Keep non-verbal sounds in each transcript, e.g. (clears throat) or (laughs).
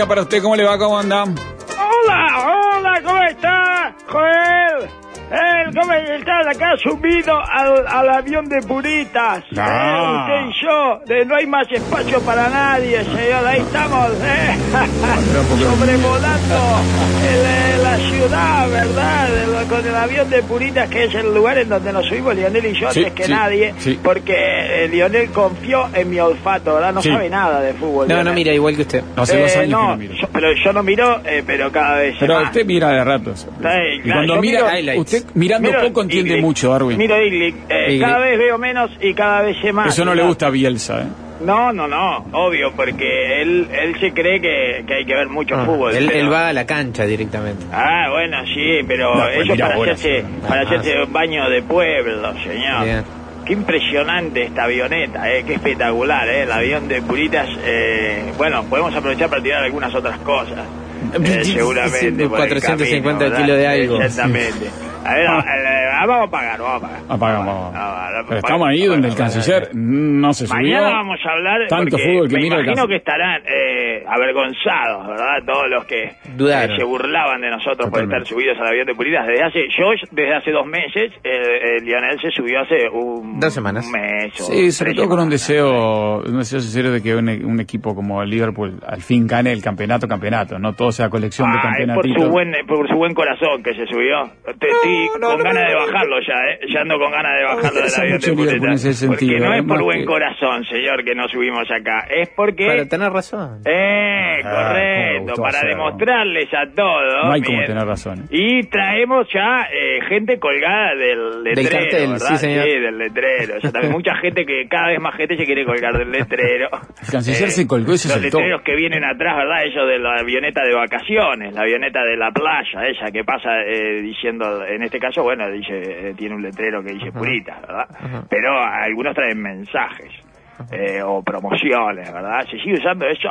Día para usted. ¿Cómo le va? ¿Cómo anda? Hola, hola, ¿cómo está? Joel. Él, ¿cómo está acá subido al, al avión de puritas? Ah. Eh, usted y yo, de, no hay más espacio para nadie, señor. Ahí estamos, ¿eh? sobrevolando el, eh, la ciudad, ¿verdad? El- con el avión de puritas, que es el lugar en donde nos subimos Lionel y yo Sí, antes que sí, nadie, sí. porque eh, Lionel confió en mi olfato, ¿verdad? No Sí. sabe nada de fútbol. No, no mira igual que usted. Hace dos Eh, años no, que no miro. yo- pero yo no miro, eh, pero cada vez Pero más. usted mira de ratos. Sí, y claro, cuando mira, miro usted mirando Miro poco entiende mucho, Darwin. Miro Igli. Eh, cada vez veo menos y cada vez sé más. Eso no le gusta a Bielsa, ¿eh? No, no, no, obvio, porque él, él se cree que, que hay que ver mucho Ah, fútbol. él, pero- él va a la cancha directamente. Ah, bueno, sí, pero No, pues eso mira para hacerse, para Ah, hacerse un baño de pueblo, señor. Bien. Qué impresionante esta avioneta, eh, qué espectacular, eh, el avión de Puritas. Eh, bueno, podemos aprovechar para tirar algunas otras cosas. (laughs) eh, seguramente. por el 450 camino, kilos de ¿verdad? algo. Exactamente. A ver, Ah. eh, vamos a pagar, vamos a pagar. Apagamos. A pagar, Pero estamos ahí donde el canciller no se subió. Mañana vamos a hablar Tanto fútbol que me mira el imagino caso. que estarán eh, avergonzados, ¿verdad? Todos los que Dudaron. eh, se burlaban de nosotros por estar subidos al avión de Puritas. Desde hace, yo desde hace dos meses, eh, eh, Lionel se subió hace un, Dos semanas. un mes. o Sí, sobre todo con un deseo, un deseo sincero de que un, un equipo como el Liverpool al fin gane el campeonato, campeonato, no todo sea colección de es por su buen por su buen corazón que se subió. Te- no, con no, ganas no, de no. bajarlo ya, ¿eh? Ya ando con ganas de bajarlo del avión de ese Porque no es ¿eh? por buen que- corazón, señor, que nos subimos acá. Es porque... Pero tenés razón. Eh, Ah, correcto, para demostrarles a todos. No hay como tener razón. ¿eh? Y traemos ya eh, gente colgada del letrero, cartel, ¿verdad? sí, señor. del letrero. Ya también mucha gente que cada vez más gente se quiere colgar del letrero. El canciller se colgó y se Los letreros que vienen atrás, ¿verdad? Ellos de la avioneta de vacaciones, la avioneta de la playa, ella que pasa eh, diciendo, en este caso, bueno, dice eh, tiene un letrero que dice puritas, ¿verdad? Ajá. Pero algunos traen mensajes. eh, o promociones, ¿verdad? ¿Se sigue usando eso?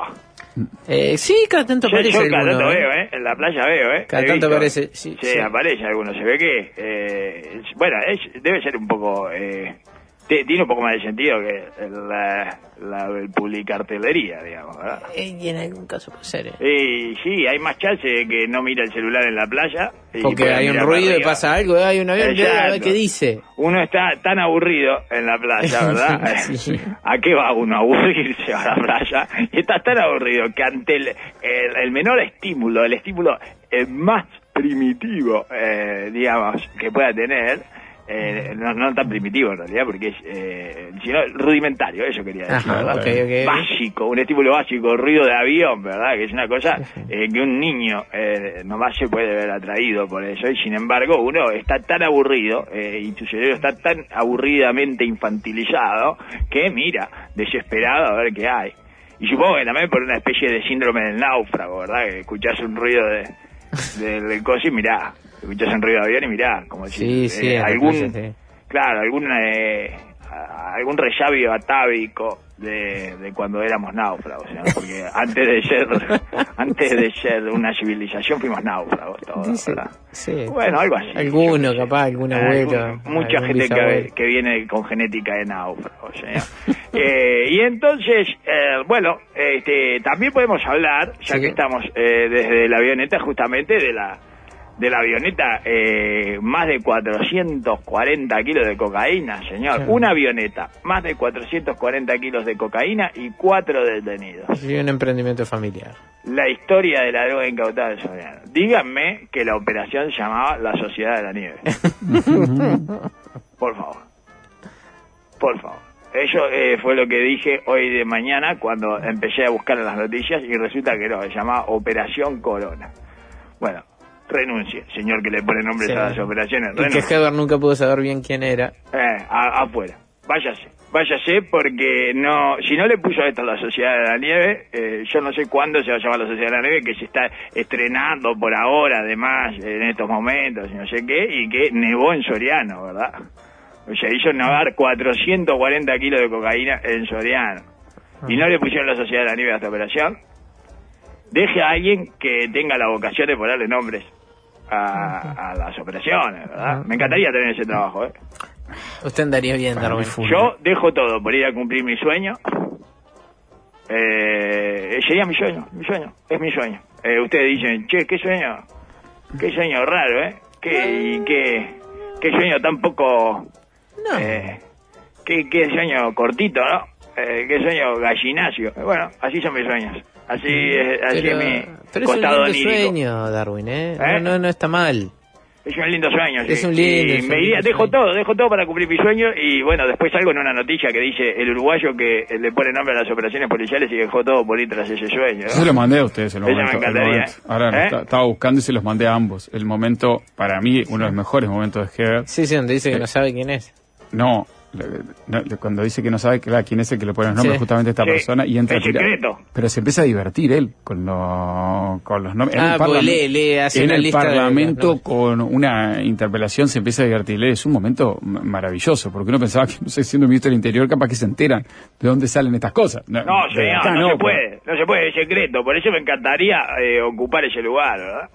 Eh, sí, cada tanto Yo, aparece yo cada alguno, tanto ¿eh? veo, ¿eh? En la playa veo, ¿eh? Cada He tanto visto. aparece, sí, Sí, aparece alguno. Se ve que... eh, bueno, es, debe ser un poco... Te- tiene un poco más de sentido que la, la el publicartelería, digamos, ¿verdad? Eh, y en algún caso puede ser. ¿eh? Y sí, hay más chance de que no mire el celular en la playa. y Porque hay un ruido y pasa algo, eh, hay un avión, qué dice. Uno está tan aburrido en la playa, (laughs) ¿verdad? Sí. ¿A qué va uno? A aburrirse a la playa. Y está tan aburrido que ante el, el- el menor estímulo, el estímulo eh, más primitivo, eh, digamos, que pueda tener, eh, no, no tan primitivo en realidad, porque es, eh, sino rudimentario, eso quería decir, Ajá, ¿verdad? Básico, un estímulo básico, ruido de avión, ¿verdad? Que es una cosa eh, que un niño eh, nomás se puede ver atraído por eso, y sin embargo uno está tan aburrido, eh, y tu cerebro está tan aburridamente infantilizado, que mira, desesperado a ver qué hay. Y supongo que también por una especie de síndrome del náufrago, ¿verdad? Que escuchás un ruido de, del coche y mirá, escuchás un ruido de avión y mirá, como si Sí, sí, eh, en algún, sí. claro, algún, eh, algún resabio atávico de, de cuando éramos náufragos, ¿no? porque (laughs) antes de ser antes de ser una civilización fuimos náufragos todos, Dice, ¿verdad? sí. Bueno, algo así. Alguno, capaz, algún Eh, abuelo, algún- mucha algún gente que, que viene con genética de náufragos. ¿eh? Eh, y entonces, eh, bueno, este, también podemos hablar, ya Sí. que estamos eh, desde la avioneta, justamente de la de la avioneta, eh, más de 440 kilos de cocaína, señor. Sí. Una avioneta, más de 440 kilos de cocaína y cuatro detenidos. Sí, un emprendimiento familiar. La historia de la droga incautada del Soriano. Díganme que la operación se llamaba la Sociedad de la Nieve. (laughs) Por favor. Por favor. Eso eh, fue lo que dije hoy de mañana cuando empecé a buscar en las noticias y resulta que no, se llamaba Operación Corona. Bueno, renuncie, señor que le pone nombres Sí. a las operaciones. Y que renuncie. Heber nunca pudo saber bien quién era. Eh, a- afuera. váyase, váyase porque no, si no le puso esto a la Sociedad de la Nieve, eh, yo no sé cuándo se va a llamar la Sociedad de la Nieve, que se está estrenando por ahora, además, en estos momentos, y no sé qué, y que nevó en Soriano, ¿verdad? O sea, hizo nevar 440 kilos de cocaína en Soriano. Y no le pusieron la Sociedad de la Nieve a esta operación. Deje a alguien que tenga la vocación de ponerle nombres a, a las operaciones, ¿verdad? Me encantaría tener ese trabajo, ¿eh? Usted andaría bien, Darwin. Yo dejo todo por ir a cumplir mi sueño. Eh, sería mi sueño, mi sueño, es mi sueño. Eh, ustedes dicen, che, qué sueño, qué sueño raro, ¿eh? Qué, y qué, qué sueño tan poco... No. Eh, qué, qué sueño cortito, ¿no? Eh, qué sueño gallinacio. Eh, Bueno, así son mis sueños. Así es, así Pero, es mi pero es un costado lindo onírico. sueño, Darwin, ¿eh? ¿Eh? No, no, no está mal. Es un lindo sueño, sí. Es un lindo, Y es un me iría, dejo sueño. todo, dejo todo para cumplir mi sueño y bueno, después salgo en una noticia que dice el uruguayo que eh, le pone nombre a las operaciones policiales y dejó todo por ir tras ese sueño. ¿no? Yo se lo mandé a ustedes en el me momento. el encantaría, momento. Ahora no, ¿eh? está- estaba buscando y se los mandé a ambos. El momento, para mí, uno de los mejores momentos de Heber. Sí, sí, donde dice que Eh, no sabe quién es. No, no, cuando dice que no sabe claro, quién es el que le pone los nombres Sí. justamente a esta Sí, persona y entra es a tirar. secreto. Pero se empieza a divertir él con, lo- con los nombres. En Ah, el porque parlamen- lee- lee, hace en una el lista Parlamento con una interpelación se empieza a divertir. Es un momento maravilloso, porque uno pensaba que, no sé, siendo ministro del Interior, capaz que se enteran de dónde salen estas cosas. No, de señor, acá no, se pues. puede, no se puede, es secreto. Por eso me encantaría eh, ocupar ese lugar, ¿verdad?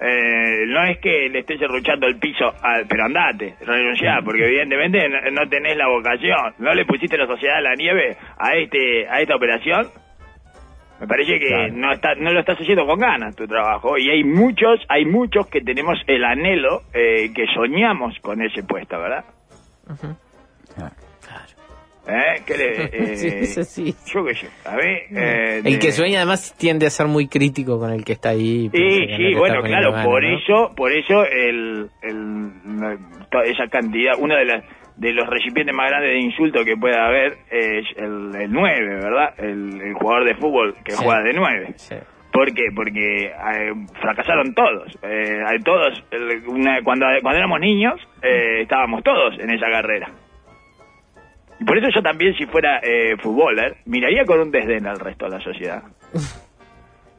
Eh, no es que le estés derruchando el piso, al, pero andate, renunciá, porque evidentemente no, no tenés la vocación. ¿No le pusiste la sociedad de la nieve a este a esta operación? Me parece que Claro. no está, no lo estás haciendo con ganas tu trabajo y hay muchos, hay muchos que tenemos el anhelo, eh, que soñamos con ese puesto, ¿verdad? ¿Eh? ¿Qué le, (laughs) eh, Sí, así. Yo qué sé, a ver... eh, El que sueña además tiende a ser muy crítico con el que está ahí. Sí, sí, bueno, claro, por ¿no? eso, por eso el, el- toda esa cantidad, uno de las de los recipientes más grandes de insulto que pueda haber es el, el 9, ¿verdad? El, el jugador de fútbol que Sí. juega de 9. Sí. ¿Por qué? Porque eh, fracasaron todos. Eh, hay todos, el- una- cuando, cuando éramos niños, eh, estábamos todos en esa carrera. Y por eso yo también, si fuera eh, futboler, miraría con un desdén al resto de la sociedad. (laughs)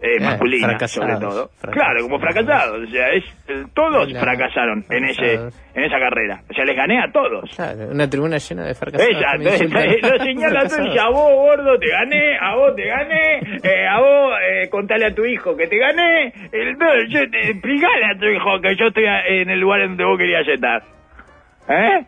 Eh, Eh, masculina, fracasados, sobre todo. Claro, como fracasados. O sea, es, eh, todos Claro, fracasaron en ese en esa carrera. O sea, les gané a todos. Claro, una tribuna llena de fracasados. Ella, (laughs) lo señala a vos gordo te gané, a vos te gané, eh, a vos eh, contale a tu hijo que te gané, el, no, yo, explicale a tu hijo que yo estoy a- en el lugar donde vos querías estar. ¿Eh?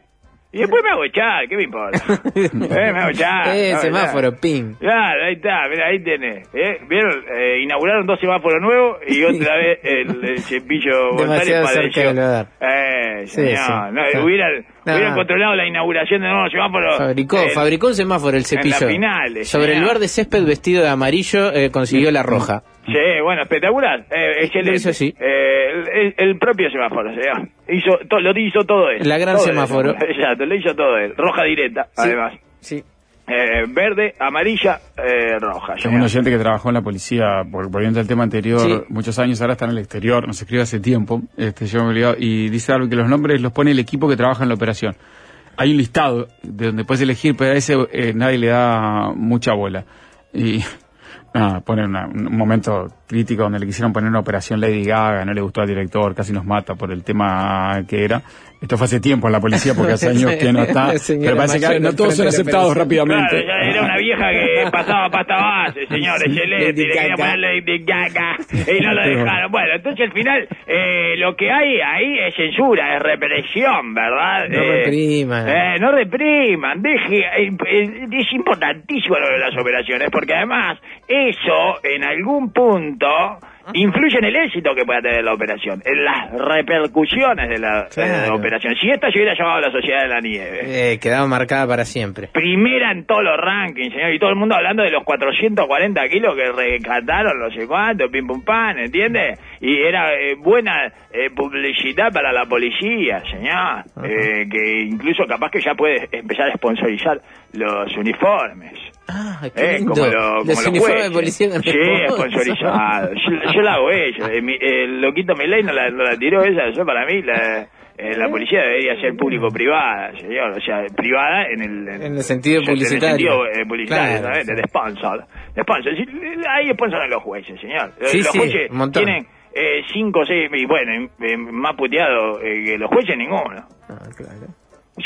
Y después me hago echar, ¿qué me importa? (laughs) eh, me hago echar. Eh, hago semáforo, ping. Claro, ahí está, mira, ahí tenés. ¿eh? ¿Vieron? Eh, inauguraron dos semáforos nuevos y (laughs) otra vez el, el cepillo González Demasiado cerca del hogar. Eh, Sí, señor, sí. no, Claro. hubieran, No. hubieran controlado la inauguración de nuevos semáforos. Fabricó, eh, fabricó un semáforo el cepillo. las finales, Sobre el señor. lugar de césped vestido de amarillo eh, consiguió la roja. Sí, bueno, espectacular. Eh, excelente. Hizo así. Eh, el, el- el propio semáforo. Hizo, to- lo hizo todo él. La gran Todo semáforo. (laughs) Exacto, lo hizo todo él. Roja directa, Sí. además. Sí. Eh, verde, amarilla, eh, roja. Tengo señor. un oyente que trabajó en la policía, por- volviendo al tema anterior, Sí. muchos años, ahora está en el exterior, nos escribe hace tiempo, este, yo me he olvidado, y dice algo que los nombres los pone el equipo que trabaja en la operación. Hay un listado de donde puedes elegir, pero a ese eh, nadie le da mucha bola. Y (laughs) nada, pone una- un momento crítico donde le quisieron poner una operación Lady Gaga, no le gustó al director, casi nos mata por el tema que era. Esto fue hace tiempo en la policía porque hace (laughs) años que no está, pero parece que no todos son aceptados rápidamente. Claro, era una vieja que pasaba pasta base, señor, Sí, le quería poner Lady Gaga y no lo dejaron. Bueno, entonces al final eh, lo que hay ahí es censura, es represión, ¿verdad? No Eh, repriman. eh, no repriman, deje, eh, es importantísimo lo de las operaciones, porque además eso en algún punto influye en el éxito que pueda tener la operación, en las repercusiones de la, de la Claro. operación. Si esta se hubiera llamado la Sociedad de la Nieve, Eh, quedaba marcada para siempre. primera en todos los rankings, señor, y todo el mundo hablando de los 440 kilos que rescataron, no sé cuánto, pim pum pan, ¿entiende? Y era eh, buena eh, publicidad para la policía, señor, eh, que incluso capaz que ya puede empezar a sponsorizar los uniformes. Ah, qué Eh, lindo. como, lo- como Los los uniformes jueces. de policía con Sí, sponsor. sponsorizado. (laughs) Yo, yo la hago ella. Eh, mi- El loquito Milei no la, no la tiró ella. Yo para mí la, eh, la policía debería ser público-privada, señor. O sea, privada en el... En el sentido o sea, publicitario. En el sentido eh, publicitario, Claro, ¿sabes? sí. De sponsor. De sponsor. Sí, Ahí sponsoran los jueces, señor. Eh, Sí, los sí, jueces un montón. tienen eh, cinco o seis... Y bueno, eh, más puteado eh, que los jueces ninguno. Ah, claro.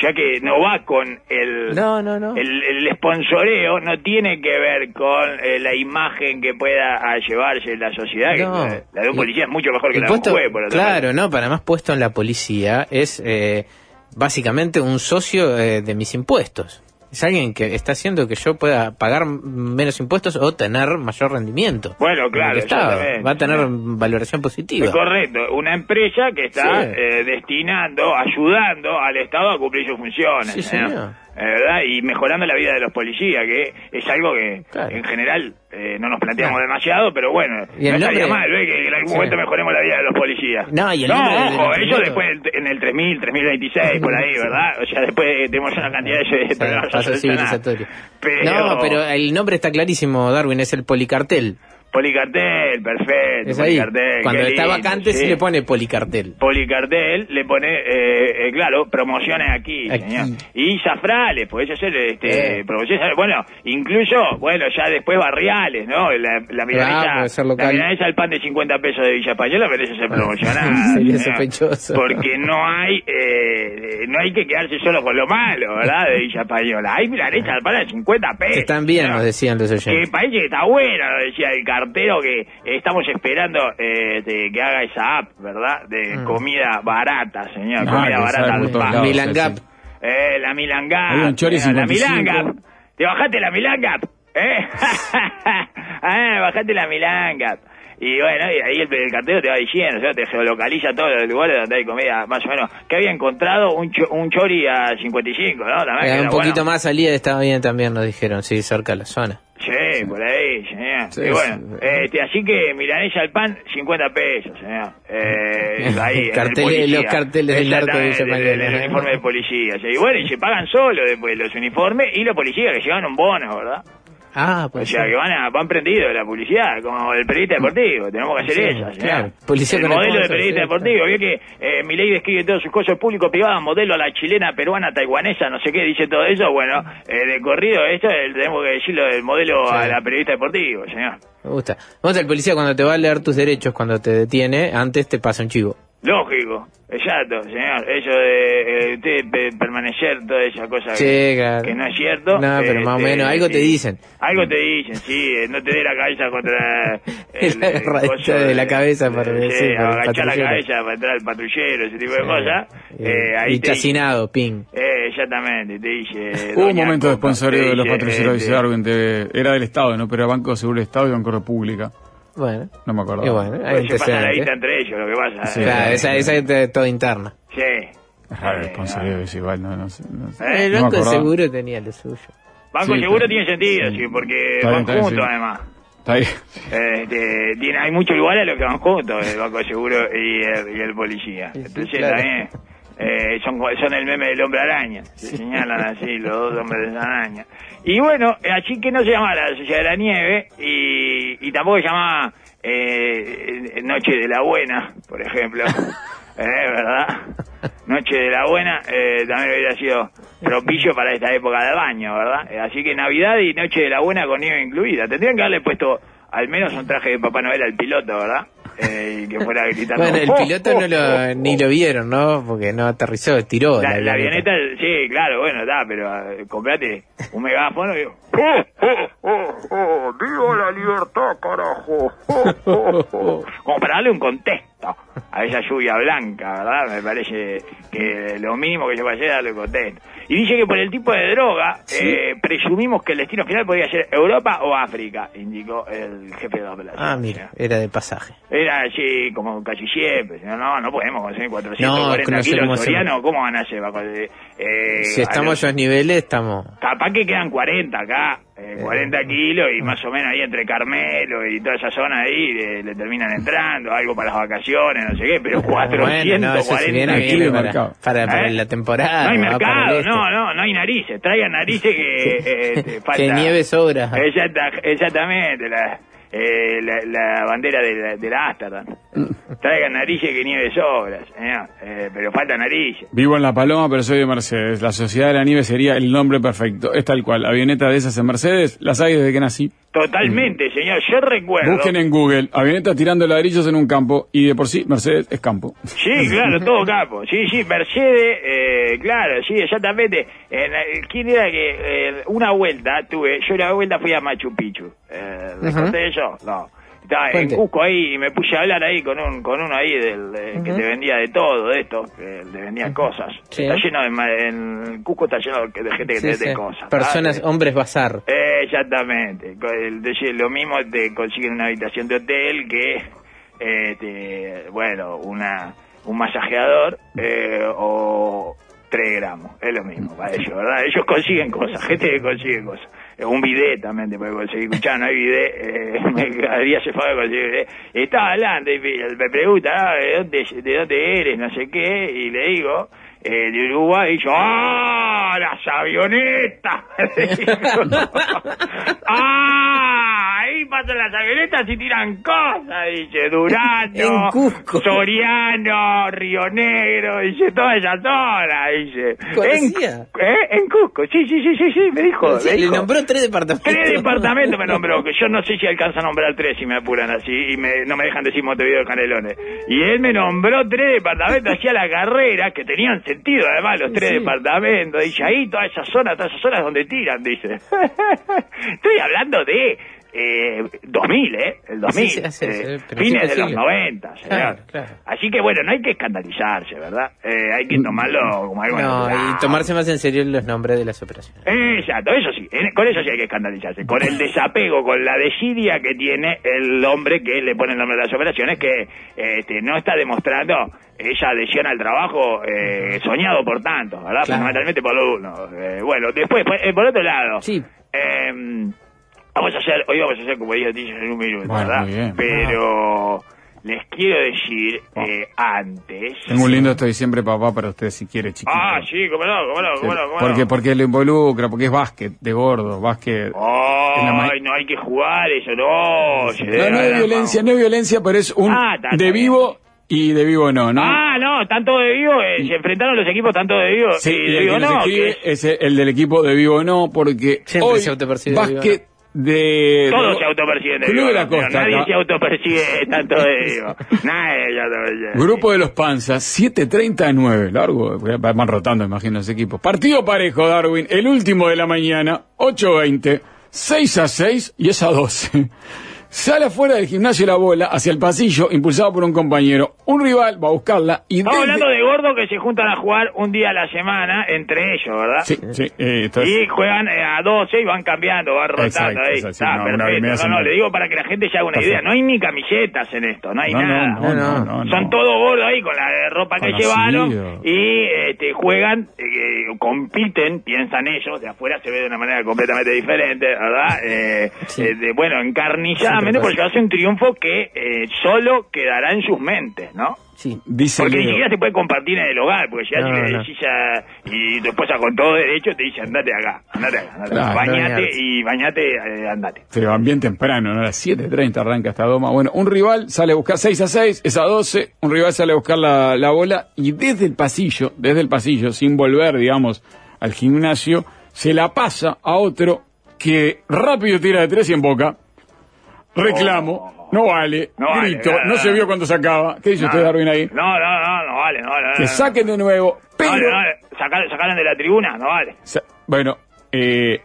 Ya que no va con el... No, no, no. El, el sponsoreo no tiene que ver con eh, la imagen que pueda ah, llevarse la sociedad. que No. la, la de un policía es mucho mejor que la de un juez, por otra claro, no, para más puesto en la policía es eh, básicamente un socio eh, de mis impuestos. Es alguien que está haciendo que yo pueda pagar menos impuestos o tener mayor rendimiento. Bueno, en claro, exactamente. Va a tener valoración positiva. Es correcto, una empresa que está Sí. eh, destinando, ayudando al Estado a cumplir sus funciones, Sí, señor. ¿Verdad? Y mejorando la vida de los policías, que es algo que Claro. en general eh, no nos planteamos demasiado, pero bueno, Y no estaría mal, ¿ve? que en algún Sí. momento mejoremos la vida de los policías. No, y el del- ojo, primero- después en el 3000, 3026, por ahí, (laughs) ¿verdad? O sea, después tenemos una cantidad de O sea, problemas a paso solucionar. civilizatorio. Pero- No, pero el nombre está clarísimo, Darwin, es el policartel. Policartel, perfecto, Es ahí. policartel. Cuando está lindo, vacante sí. se le pone policartel. Policartel le pone, eh, eh, claro, promociones aquí, Aquí. señor. Y zafrales, podés hacer este, Eh. promociones, bueno, incluso, bueno, ya después barriales, ¿no? La, la milanesa, puede ser la milanesa al pan de 50 pesos de Villa Española merece ser promocionada. (laughs) Sería sospechoso. Porque no hay, eh, no hay que quedarse solo con lo malo, ¿verdad? De Villa Española. Hay milanesa al pan de 50 pesos. Que están bien, nos decían los que oyentes. parece que está buena, lo decía el cartero, que estamos esperando eh, de que haga esa app, ¿verdad? De Mm. comida barata, señor, Ah, comida barata sale al por todos pan. lados, Milan sí, Gap. sí. Eh, la Milan Gap, Había un chori señor, la Milan 55. Gap. ¿Te bajaste la Milan Gap? ¿Eh? (laughs) ah, bajaste la Milan Gap. Y bueno, y ahí el, el cartero te va diciendo, o sea, te geolocaliza todos los lugares donde hay comida, más o menos. Que había encontrado un, cho- un chori a 55, ¿no? También, que Eh, era un poquito bueno. más salía estaba bien también, nos dijeron, sí, cerca de la zona. Sí, por ahí, señor. Sí, y bueno, sí. este, así que milanesa al pan, 50 pesos, señor. Eh, (laughs) ahí, Carteles- policía. los carteles del narco de el- el uniforme de policía. Y bueno, y se pagan solo después los uniformes y los policías que llevan un bono, ¿verdad? Ah, O pues sea, que van, a, van prendidos la publicidad, como el periodista deportivo. Tenemos que hacer Sí, eso, claro. Policía el modelo de periodista deportivo. Vio que eh, mi ley describe todos sus cosas público-privadas, modelo a la chilena, peruana, taiwanesa, no sé qué, dice todo eso. Bueno, eh, de corrido, esto eh, tenemos que decirlo del modelo a la periodista deportivo, señor. Me gusta. Vamos el policía cuando te va a leer tus derechos, cuando te detiene, antes te pasa un chivo. Lógico, exacto, señor. Eso de eh, usted pe- permanecer, toda esa cosa Sí, que, claro. que no es cierto. No, pero más o este, menos, algo te dicen. Algo te dicen, sí. eh, No te dé la cabeza contra (laughs) el, La el agarradita coso de la cabeza para sí, agachar la patrullero. cabeza para entrar al patrullero, ese tipo de cosas. Y- Eh, ahí y chacinado, ping. Eh, exactamente, te dice. Hubo un momento de te de los patrulleros, dice este, Darwin, de- era del Estado, ¿no? Pero era Banco Seguro del Estado y Banco República. Bueno. No me acuerdo. Y bueno, hay pues se pasa la guita entre ellos, lo que pasa. Sí. eh. Claro, esa, esa es toda interna. Sí. Es raro el Eh, sponsoreo, es igual, no, no sé. no sé. Eh, el no me banco de seguro tenía lo suyo. Banco Sí, Seguro está- tiene sentido, sí. sí, porque Está bien, van bien, juntos sí. además. Está ahí. Este, tiene, hay mucho igual a los que van juntos, el Banco de Seguro y el, y el policía. Sí, sí, Entonces claro. también eh, son, son el meme del hombre araña. Se señalan así los dos hombres de araña. Y bueno, así que no se llamaba la Sociedad de la Nieve y, y tampoco se llamaba eh, Noche de la Buena, por ejemplo. (laughs) Eh, ¿Verdad? Noche de la Buena eh, también hubiera sido propicio para esta época del baño, ¿verdad? Eh, así que Navidad y Noche de la Buena con nieve incluida. Tendrían que haberle puesto al menos un traje de Papá Noel al piloto, ¿verdad? Eh, y que fuera gritando. Bueno, el "Oh, piloto oh, no lo, oh, ni oh". lo vieron, ¿no? Porque no aterrizó, tiró. La, la avioneta, sí, claro, bueno, está, pero eh, comprate un megáfono y digo, ¡Oh, oh, oh, oh! ¡Viva la libertad, carajo! ¡Oh, oh, oh! (laughs) Como para darle un contexto a esa lluvia blanca, ¿verdad? Me parece que lo mínimo que puede hacer es darle un contexto. Y dice que por el tipo de droga, eh, presumimos que el destino final podría ser Europa o África, indicó el jefe de la operación. Ah, mira, era de pasaje. Era así como casi siempre. No, no, no podemos consumir 440 No, kilos soriano. ¿Cómo van a con- eh, Si a estamos a los- esos niveles, estamos... Capaz que quedan 40 acá, eh, 40 kilos y más o menos ahí entre Carmelo y toda esa zona ahí le, le terminan entrando, algo para las vacaciones, no sé qué, pero 440 Bueno, no, viene kilos para, mercado. para, para ¿Eh? la temporada. No hay mercado, este. no, no, no hay narices. Traigan narices que (laughs) eh, te falta. Que nieve sobra. Exacta- exactamente, la, eh, la, la bandera de la, de la Amsterdam. Traigan narices que nieve sobras, señor. Eh, pero falta narices. Vivo en La Paloma, pero soy de Mercedes. La Sociedad de la Nieve sería el nombre perfecto. Es tal cual. Avioneta de esas en Mercedes, las hay desde que nací. Totalmente, señor. Yo recuerdo. Busquen en Google, avioneta tirando ladrillos en un campo, y de por sí, Mercedes es campo. Sí, claro, todo campo. Sí, sí, Mercedes, eh, claro, sí, exactamente. En, eh, ¿Quién era que eh, una vuelta tuve? Yo una vuelta fui a Machu Picchu. Eh, ¿Le Ajá. conté yo? No. Estaba en Cuente. Cusco ahí y me puse a hablar ahí con un con uno ahí del, eh, que te vendía de todo, de esto, que te vendía cosas. Sí. Está lleno de, en Cusco está lleno de gente que Sí, te sí. vende cosas. Personas, ¿vale? hombres bazar. Eh, exactamente. Lo mismo te consiguen una habitación de hotel que, eh, te- bueno, una un masajeador eh, o 3 gramos. Es lo mismo para ellos, ¿verdad? Ellos consiguen cosas, (laughs) gente que consigue cosas. Eh, Un bidet también te puede conseguir. Escuchá, no hay bidet. Eh, me cefado de conseguir bidet. Estaba hablando y me pregunta, ah, ¿de dónde, ¿de dónde eres? No sé qué. Y le digo, eh, de Uruguay. Y yo, ¡ah! ¡Las avionetas! (laughs) (laughs) ¡Ah! Ahí pasan las avionetas y tiran cosas. Dice Durano, (laughs) En Cusco. Soriano, Río Negro. Dice toda esa zona. Dice. En. ¿eh? en Cusco. Sí, sí, sí, sí, sí. Me dijo. me Le dijo. nombró tres departamentos. Tres (laughs) departamentos me nombró, que yo no sé si alcanza a nombrar tres si me apuran así y me, no me dejan decir Montevideo de Canelones. Y él me nombró tres departamentos, hacía la carrera, que tenían sentido además los tres Sí. departamentos. Dice, ahí toda esa zona, todas esas zonas donde tiran, dice. (laughs) Estoy hablando de eh, 2000, ¿eh? El 2000. Sí, sí, sí, eh, fines de los siglo. 90, señor. Claro, claro. Así que bueno, no hay que escandalizarse, ¿verdad? Eh, hay que tomarlo como algo No, natural. y tomarse más en serio los nombres de las operaciones. Exacto, eso sí, con eso sí hay que escandalizarse, con el desapego, con la desidia que tiene el hombre que le pone el nombre de las operaciones, que este, no está demostrando esa adhesión al trabajo eh, soñado por tanto, ¿verdad? Claro. Fundamentalmente por uno. Eh, bueno, después, por, por otro lado, Sí. eh, vamos a hacer, hoy vamos a hacer como dijo Ticho en un minuto, Bueno, ¿verdad? muy bien. Pero les quiero decir eh, antes... Tengo un lindo estoy siempre papá para usted si quiere, chiquito. Ah, sí, cómo no, cómo no, cómo no, cómo porque, no. porque lo involucra, porque es básquet, de gordo, básquet. En la ma- Ay, no hay que jugar eso, no. se No, no la violencia, no es violencia, pero es un Ah, de vivo y de vivo no, ¿no? Ah, no, tanto de vivo, eh, se enfrentaron los equipos tanto de vivo Sí, y y de el vivo no. escribe que es el, el del equipo de vivo no, porque Siempre hoy se autopercibe de vivo básquet de... todos se autoperciben Club de la Costa, nadie acá. se autopercibe tanto (laughs) de vivo. Nadie se autopercibe. Grupo de los Panzas, 7.39, largo, van rotando, imagino, ese equipo. Partido parejo, Darwin, el último de la mañana, 8.20, 6 a 6 y es a 12. Sale afuera del gimnasio la bola hacia el pasillo, impulsado por un compañero. Un rival va a buscarla y Estamos desde- hablando de gordos que se juntan a jugar un día a la semana entre ellos, ¿verdad? Sí, sí, eh, Y juegan eh, a 12 y van cambiando, van rotando Exacto, ahí. exacto, sí, Está no, hora y perfecto. No, no, le digo para que la gente se haga una idea. No hay ni camisetas en esto, no hay no, nada. no, no, no, no, Son no. todos gordos ahí con la ropa que Conocido. llevaron y este, juegan, eh, compiten, piensan ellos, de afuera se ve de una manera completamente diferente, ¿verdad? (laughs) Eh, Sí. eh, de, bueno, encarnizadamente Porque hace un triunfo que eh, solo quedará en sus mentes, ¿no? Sí. Dice Porque ni siquiera se puede compartir en el hogar, porque ya No, si le no. decís a- y tu esposa con todo derecho te dice andate acá, andate acá, andate acá. Claro, bañate y bañate, eh, andate. Pero van bien temprano, ¿no? A las 7.30 arranca esta doma. Bueno, un rival sale a buscar 6 a 6, es a 12, un rival sale a buscar la, la bola y desde el pasillo, desde el pasillo, sin volver, digamos, al gimnasio, se la pasa a otro que rápido tira de tres y en boca. Reclamo, no vale, No vale, grito, no se vio cuando sacaba. ¿Qué dice usted, Darwin, ahí? No, no, no, no vale, no vale. Que no, saquen de nuevo, pero... vale, no vale. Sacar- sacaron de la tribuna, no vale. Sa- Bueno, eh,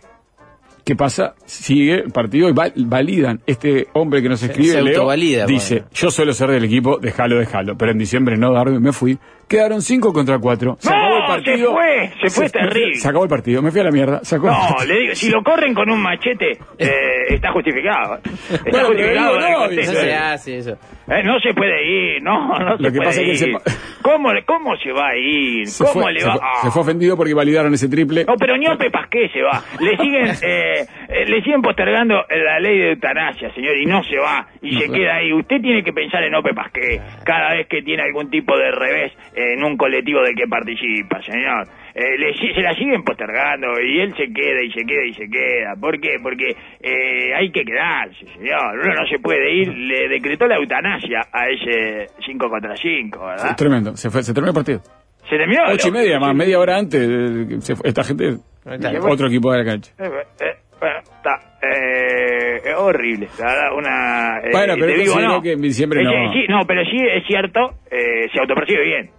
¿qué pasa? Sigue el partido y val- validan. Este hombre que nos escribe, se Leo, autovalida, dice, bueno. yo suelo ser del equipo, déjalo, déjalo. Pero en diciembre no, Darwin, me fui. Quedaron 5 contra 4. Se No, el se partido. fue, se fue terrible. Se acabó el partido, me fui a la mierda. Se acabó No, partido. le digo, si lo corren con un machete, (laughs) eh, está justificado. Está Bueno, justificado digo, no, contexto. No se hace eso. Eh, no se puede ir, no, no se Lo que puede pasa es que ir. se ¿Cómo, ¿Cómo se va a ir? Se ¿Cómo fue, le se va fue- Ah. se fue ofendido porque validaron ese triple. No, pero ni Ope Pasqué se va. Le siguen, (laughs) eh, eh, le siguen postergando la ley de eutanasia, señor, y no se va. Y se queda ahí. Usted tiene que pensar en Ope Pasqué cada vez que tiene algún tipo de revés en un colectivo del que participa, señor. eh, le se la siguen postergando y él se queda y se queda y se queda. ¿Por qué? Porque eh, hay que quedarse, señor. Uno no se puede ir. Le decretó la eutanasia a ese 5 contra 5, ¿verdad? Tremendo. Se, fue, se terminó el partido. Se terminó. Ocho y media, más media hora antes. eh, se fue- esta gente. Otro equipo de la cancha. Eh, eh, bueno, está. Eh, es horrible, la verdad, una... eh, Bueno, pero te digo, no. que en diciembre no. sí, no, pero sí es cierto, eh, se autopercibe bien.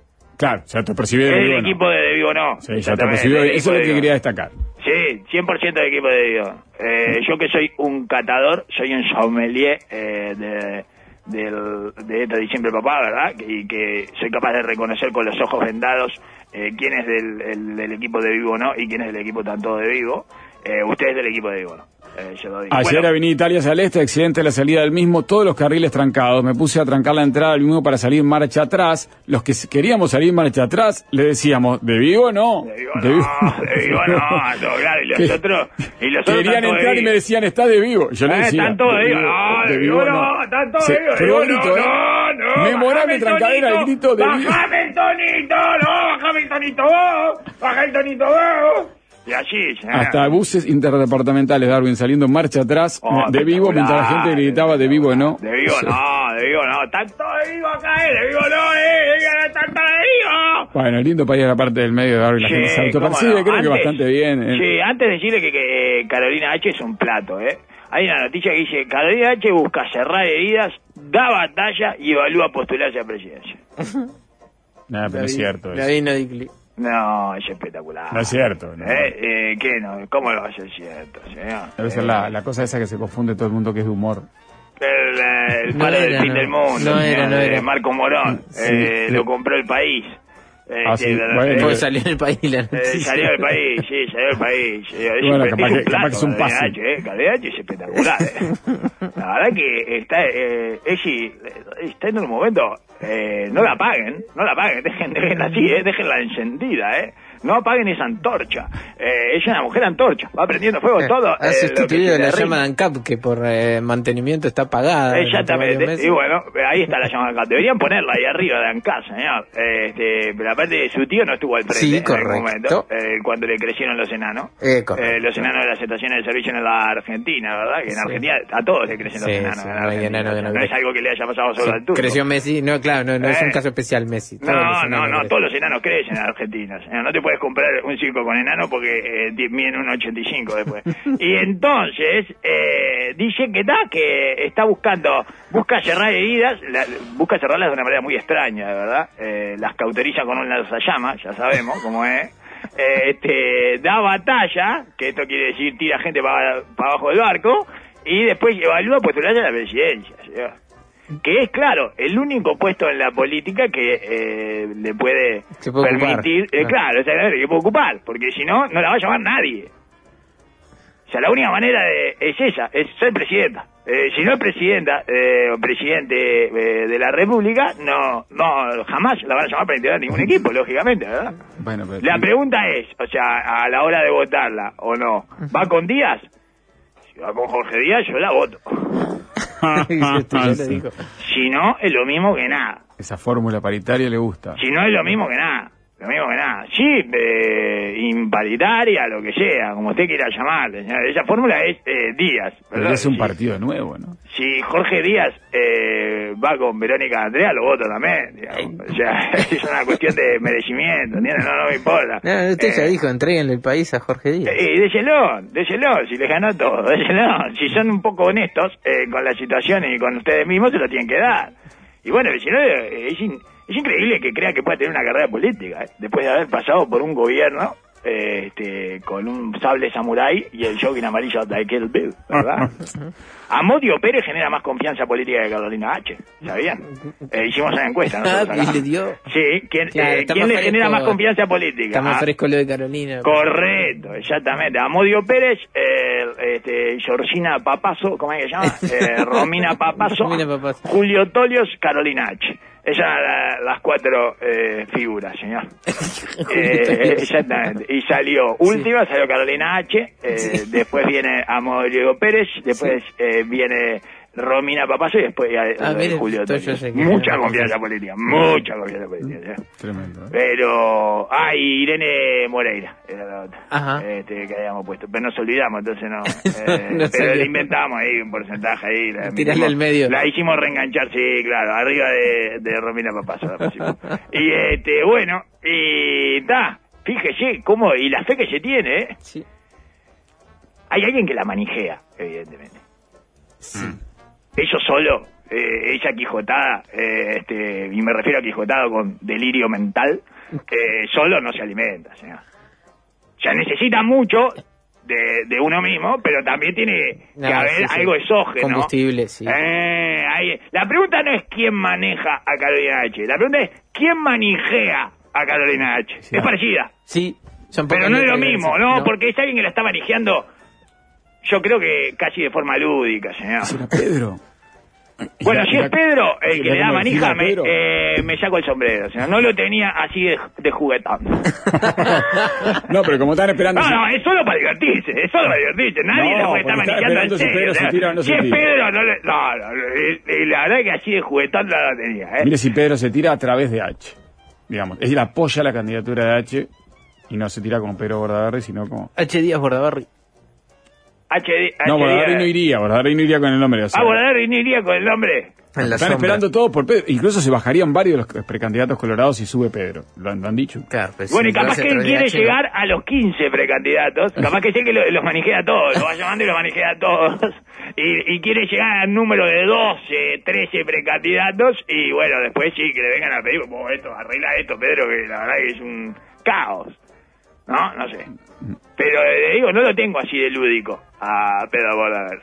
Claro, se autopercibió de el Vigo, equipo de De Vigo no. Sí, Eso es lo que quería destacar. Sí, 100% de equipo de Vigo. Eh, yo que soy un catador, soy un sommelier eh, de, del, de esta diciembre papá, ¿verdad? Y que soy capaz de reconocer con los ojos vendados eh, quién es del, el- del equipo de Vigo no y quién es del equipo tanto de Vigo. Eh, usted es del equipo de Vigo no. Eh. Ayer Bueno, Avenida Italia hacia el este, accidente la salida del mismo, todos los carriles trancados. Me puse a trancar la entrada del mismo para salir marcha atrás. Los que queríamos salir marcha atrás, le decíamos, ¿de Vigo no? De Vigo no, de no, todo claro, y los (laughs) Que- otros, y los Querían entrar y me decían, está de Vigo. Yo le Eh, decía, están todos de Vigo, no, de Vigo no, están todos Se- de Vigo, de qué bonito, no, ¿eh? no, no, Memorable trancadera, el grito de. Bajame el tonito, no, bajame el tonito vos, baja el tonito vos. Y así, señora. Hasta buses interdepartamentales, Darwin, saliendo en marcha atrás Oh, de Vigo, mientras la gente gritaba de Vigo no. De Vigo no, de Vigo no, tanto de Vigo acá, eh, de Vigo no, eh, de Vigo no, tanto de Vigo. Bueno, lindo país la parte del medio de Darwin, la Sí, gente se autopercibe, no. creo que bastante bien. eh. Sí, antes de decirle que, que, eh, Carolina H es un plato, ¿eh? Hay una noticia que dice, Carolina H busca cerrar heridas, da batalla y evalúa postularse a presidencia. (laughs) Nada, pero es cierto. La eso. No, es espectacular. No es cierto. no. ¿Eh? Eh, ¿Qué no? ¿Cómo lo va a ser cierto, señor? Debe ser la, la cosa esa que se confunde todo el mundo que es de humor. El, eh, el No padre del fin no. del mundo, No era, señor, no de era. Marco Morón. Sí, Eh, sí. Lo compró el país. Eh, Ah, sí, sí, la- bueno, eh, salió en el país la Eh, noticia. salió del país, sí, salió del país. (laughs) Eh, Es, Bueno, capaz que- capaz plato, que es un pase. Eh. H es espectacular. eh. (laughs) La verdad que está, eh, Ella está en un momento, eh, no la apaguen, no la apaguen, dejen, (laughs) déjenla así, eh, déjenla encendida, eh. No apaguen esa antorcha. Eh, ella es una mujer antorcha, va prendiendo fuego todo. Ha eh, sustituido la llama de ANCAP que por eh, mantenimiento está pagada. durante Exactamente, y bueno, ahí está la llamada acá. Deberían ponerla ahí arriba de Ancá, señor. Este, pero aparte su tío no estuvo al frente Sí, en algún momento, eh, cuando le crecieron los enanos. Eh. Eh, los enanos de las estaciones de servicio en la Argentina, ¿verdad? Que en Sí. Argentina a todos le crecen los Sí, enanos. en no hay Argentina. enano que no no es algo que le haya pasado solo al turco. Creció Messi, no, claro, no, no es Eh. un caso especial Messi. todos No, no, no, todos los enanos crecen en Argentina. señor. No te puedes comprar un circo con enano porque eh, miden un 85 después. y entonces, eh, dice que da, que está buscando, busca cerrar heridas, busca cerrarlas de una manera muy extraña, de verdad. Eh, las cauteriza con un lanzallamas, ya sabemos cómo es. Eh, este, da batalla, que esto quiere decir tira gente para, abajo del barco, y después evalúa postularse a la presidencia. señor que es claro el único puesto en la política que eh, le puede, ocupar. permitir eh, claro. exactamente, que puede ocupar porque si no no la va a llamar nadie. O sea la única manera de, es esa es ser presidenta. Eh, si no es presidenta eh, o presidente eh, de la república no no jamás la van a llamar para integrar ningún (laughs) equipo lógicamente verdad Bueno, pero- la pregunta es o sea a la hora de votarla o no va con Díaz si va con Jorge Díaz yo la voto (laughs) (laughs) Si no es lo mismo que nada Esa fórmula paritaria le gusta. Si no es lo mismo que nada. Lo mismo que nada. Sí, eh, imparitaria, lo que sea, como usted quiera llamarle. señor. Esa fórmula es eh, Díaz. Pero ¿verdad? es un partido nuevo, ¿no? Si Jorge Díaz eh, va con Verónica Andrea, lo voto también. digamos. O sea, (laughs) es una cuestión de merecimiento, ¿entiendes? No, no me importa. No, usted ya Eh, dijo, entreguenle el país a Jorge Díaz. y déselo, déselo, si les ganó todo, (laughs) déselo. Si son un poco honestos eh, con la situación y con ustedes mismos, se lo tienen que dar. Y bueno, si no, eh, es, in- es increíble que crea que pueda tener una carrera política, eh, después de haber pasado por un gobierno eh, este, con un sable samurái y el jogging amarillo de Kill Bill, ¿verdad? (laughs) Amodio Pérez genera más confianza política que Carolina H, ¿sabían? Eh, hicimos una encuesta. (laughs) Ah, y acá. le dio. Sí, ¿quién, Claro, eh, ¿quién le genera más confianza política? Está más Ah, fresco lo de Carolina. Correcto, exactamente. Amodio Pérez, eh, este, Georgina Papazo, ¿cómo es que se llama? (laughs) Eh, Romina Papazo, Romina Papazo. Julio Tolios, Carolina H. Esas las cuatro eh, figuras, señor. (laughs) Eh, exactamente. Y salió, última salió Carolina H, eh, después viene Amodio Pérez, después eh, viene Romina Papazo y después Ah, de mire, Julio esto yo Toño. sé que- Mucha confianza política, mucha confianza política. ¿sí? Tremendo. ¿eh? Pero, ah, y Irene Moreira era la otra Ajá. este, que habíamos puesto. Pero nos olvidamos, entonces no. (laughs) eh, No pero le inventamos ahí un porcentaje ahí. La, Tirarle al medio. La hicimos reenganchar, sí, claro, arriba de, de Romina pusimos. (laughs) y este, bueno, y está. Fíjese cómo, y la fe que se tiene, ¿eh? Sí. Hay alguien que la manijea, evidentemente. Ellos solo, eh, ella quijotada, eh, este, y me refiero a quijotado con delirio mental, eh, solo no se alimenta. O sea, necesita mucho de, de uno mismo, pero también tiene No, que haber sí, sí. algo exógeno. Combustible, sí. Eh, ahí- La pregunta no es quién maneja a Carolina H. La pregunta es quién manijea a Carolina H. Sí. Es parecida. Sí, son Pero no es lo mismo, dicen. ¿no? Porque es alguien que la está manejando, yo creo que casi de forma lúdica, señor. ¿Será Pedro? Bueno, si es Pedro el que le da manija, me, eh, me saco el sombrero. señor. No lo tenía así de, de juguetón. (laughs) No, pero como están esperando... No, no, es solo para divertirse, es solo para divertirse. Nadie No, la puede estar manejando en si serio. Pedro se señor. tira o no si se es tira. Pedro, no, le- no, no, la verdad es que así de juguetón no la tenía. ¿eh? Mire si Pedro se tira a través de H. Digamos, él apoya la candidatura de H y no se tira como Pedro Bordaberry, sino como... H. Díaz Bordabarri. HD, No, HD, Bordaberry no iría, Bordaberry no iría con el nombre. o sea, Ah, Bordaberry no iría con el nombre. En la están sombra. esperando todos por Pedro. Incluso se bajarían varios de los precandidatos colorados si sube Pedro. Lo han, lo han dicho. Claro, pues, Bueno, y capaz que él quiere llegar a los 15 precandidatos. Capaz que sé que lo- los manijea a todos. Lo va llamando y los manijea a todos. Y, y quiere llegar al número de 12, 13 precandidatos. Y bueno, después sí, que le vengan a pedir, "Vos, esto, arregla esto, Pedro, que la verdad que es un caos. ¿No? No sé. Pero eh, le digo, no lo tengo así de lúdico a Pedro Bordaber.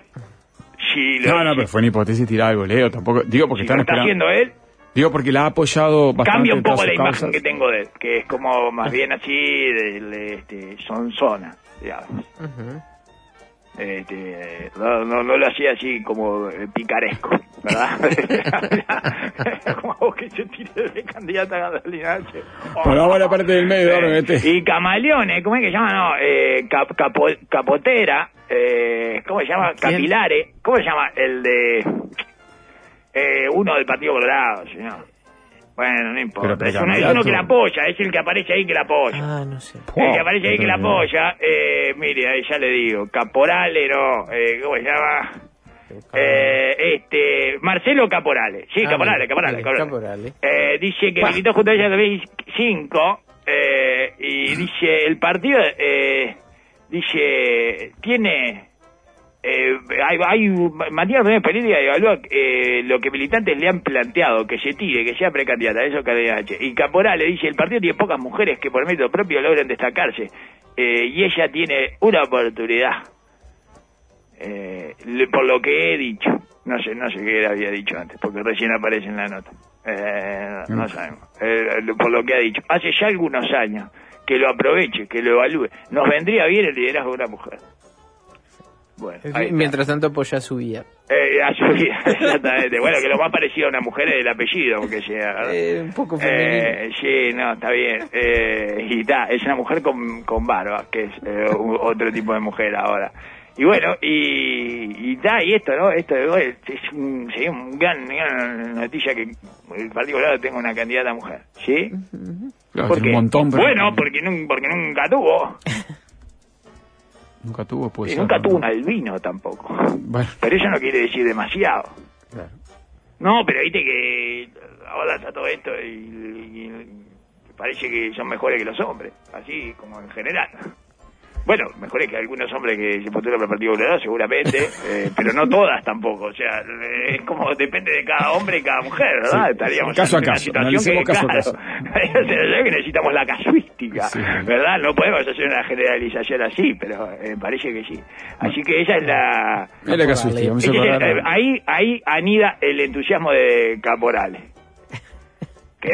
Si lo, No, no, pero fue una hipótesis tirada al goleo. Tampoco, digo porque si están lo está esperando. haciendo él, Digo porque la ha apoyado bastante. cambia un poco la imagen causas. que tengo de él, que es como más bien así, de, de, este, son zona, digamos. Ujú. Este, no, no, no lo hacía así como eh, picaresco, ¿verdad? (laughs) (laughs) como vos que se tire de candidata a Catalina H. Bueno, vamos a la parte del medio, ahora, vete. Y camaleones, ¿cómo es que se llama? No, eh, cap- capo- capotera, eh, ¿cómo se llama? ¿Quién? Capilare, ¿cómo se llama? El de... Eh, uno del Partido Colorado, señor. Bueno, no importa. Pero es, uno, es precandidato. uno que la apoya, es el que aparece ahí que la apoya. Ah, no sé. El que aparece ahí que la apoya, eh, mire, ahí ya le digo, Caporale, no, eh, ¿cómo se llama? Eh, este, Marcelo Caporale, sí, Ah, Caporale, Caporale, Caporale. Caporale. Eh, dice que militó junto a ella en 2005, eh, y dice, el partido, eh, dice, tiene, eh, hay, hay Matías Fernández Pereira evalúa eh, lo que militantes le han planteado, que se tire, que sea precandidata, eso H. Y Caporal le dice, el partido tiene pocas mujeres que por mérito propio logran destacarse, eh, y ella tiene una oportunidad, eh, le- por lo que he dicho. No sé, no sé qué había dicho antes, porque recién aparece en la nota. Eh, no Mm. sabemos. Eh, por lo que ha dicho. Hace ya algunos años que lo aproveche, que lo evalúe. Nos vendría bien el liderazgo de una mujer. Bueno. Mientras tanto apoya su vida. Eh, a su vida, exactamente. Bueno, que lo más parecido a una mujer es el apellido, aunque sea. ¿verdad? Eh, un poco femenino. Eh, sí, no, está bien. Eh, y está, es una mujer con, con barba, que es eh, otro tipo de mujer ahora. Y bueno, y, y está, y esto, ¿no? Esto es, es un, sería un gran, gran noticia que el Partido Colorado tenga una candidata mujer, ¿sí? Claro, ¿Por tiene qué? un montón, pero bueno, porque nunca tuvo. (laughs) Nunca tuvo, pues. nunca tuvo un albino tampoco. Bueno, Pero eso no quiere decir demasiado. claro. No, pero viste que ahora está todo esto y, y parece que son mejores que los hombres, así como en general. Bueno, mejores que algunos hombres que se postulan para el Partido Colorado, seguramente, (laughs) eh, pero no todas tampoco. O sea, es como depende de cada hombre y cada mujer, ¿verdad? Sí, Estaríamos caso a ante una caso, situación que, caso a claro, caso. (laughs) que necesitamos la casuística, Sí. ¿verdad? No podemos hacer una generalización así, pero eh, parece que sí. Así que esa es la, Es la casuística, me es acordar. eh, ahí, ahí anida el entusiasmo de Caporales. (laughs) Que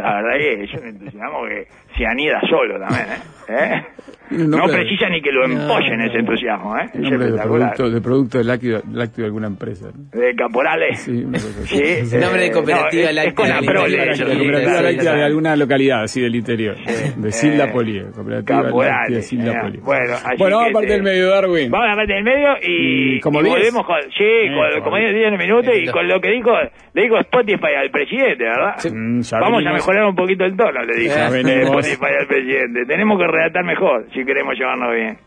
la verdad que es un entusiasmo que se anida solo también, ¿eh? (laughs) ¿Eh? El No de- precisa ni que lo empollen no, ese entusiasmo, ¿eh? Es el nombre de producto, de producto de lácteo, lácteo de alguna empresa. ¿no? De Caporales. Sí, así. Sí, eh, Nombre de cooperativa no, láctea Es con la prole, La sí, cooperativa sí, láctea sí. de alguna localidad, sí, del interior. De Eh, Silda Polie. Cooperativa Caporales, láctea de Silda eh, Polie. bueno, así bueno, vamos a partir te- del medio, Darwin. Vamos a parte del medio y, Y como y volvemos con, sí, con, como como diez. 10 minutos y Lindo. con lo que dijo, le dijo Spotify al presidente, ¿verdad? Mm, Vamos a mejorar un poquito el tono, le dije Venimos. Spotify al presidente. Tenemos que redactar mejor si queremos llevarnos bien.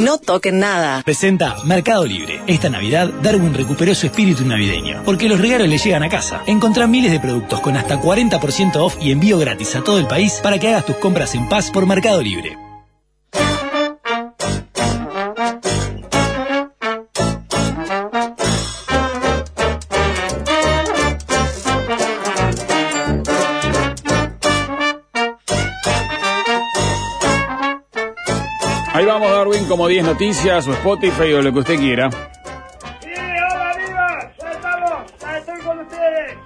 No toquen nada. Presenta Mercado Libre. Esta Navidad, Darwin recuperó su espíritu navideño, porque los regalos le llegan a casa. Encontrá miles de productos con hasta 40% off y envío gratis a todo el país para que hagas tus compras en paz por Mercado Libre. Como 10 noticias o Spotify o lo que usted quiera. Sí, hola amigos, ya estamos, ya estoy con ustedes.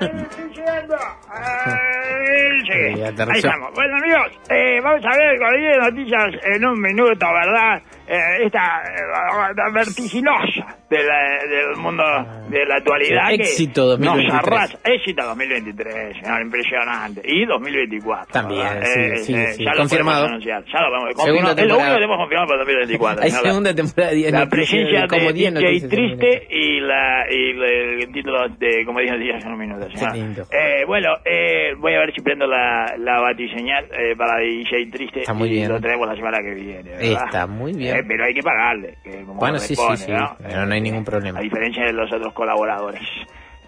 Estoy llegando. Ahí. Sí. Ahí estamos. Bueno amigos, eh, vamos a ver con 10 noticias en un minuto, ¿verdad? Eh, esta eh, vertiginosa de la- del mundo de la actualidad. Éxito 2023. Nos arrasa. Éxito 2023, señor, impresionante. Y 2024. También, ¿verdad? sí, Eh, sí, eh, sí, ya lo confirmado. anunciar, Ya lo podemos. Es lo único que tenemos confirmado para 2024. Hay segunda temporada de 10 La noticias, presencia de como 10 DJ noticias. Triste y, la, y la- el título de como dije días en un minuto. señor. Qué lindo. Eh, bueno, eh, voy a ver si prendo la, la batiseñal eh, para DJ Triste. Está muy y bien. Lo tenemos la semana que viene. ¿verdad? Está muy bien. Eh, pero hay que pagarle. Que como Bueno, sí, sí, sí, ¿no? pero no hay ningún problema. A diferencia de los otros colaboradores. (laughs)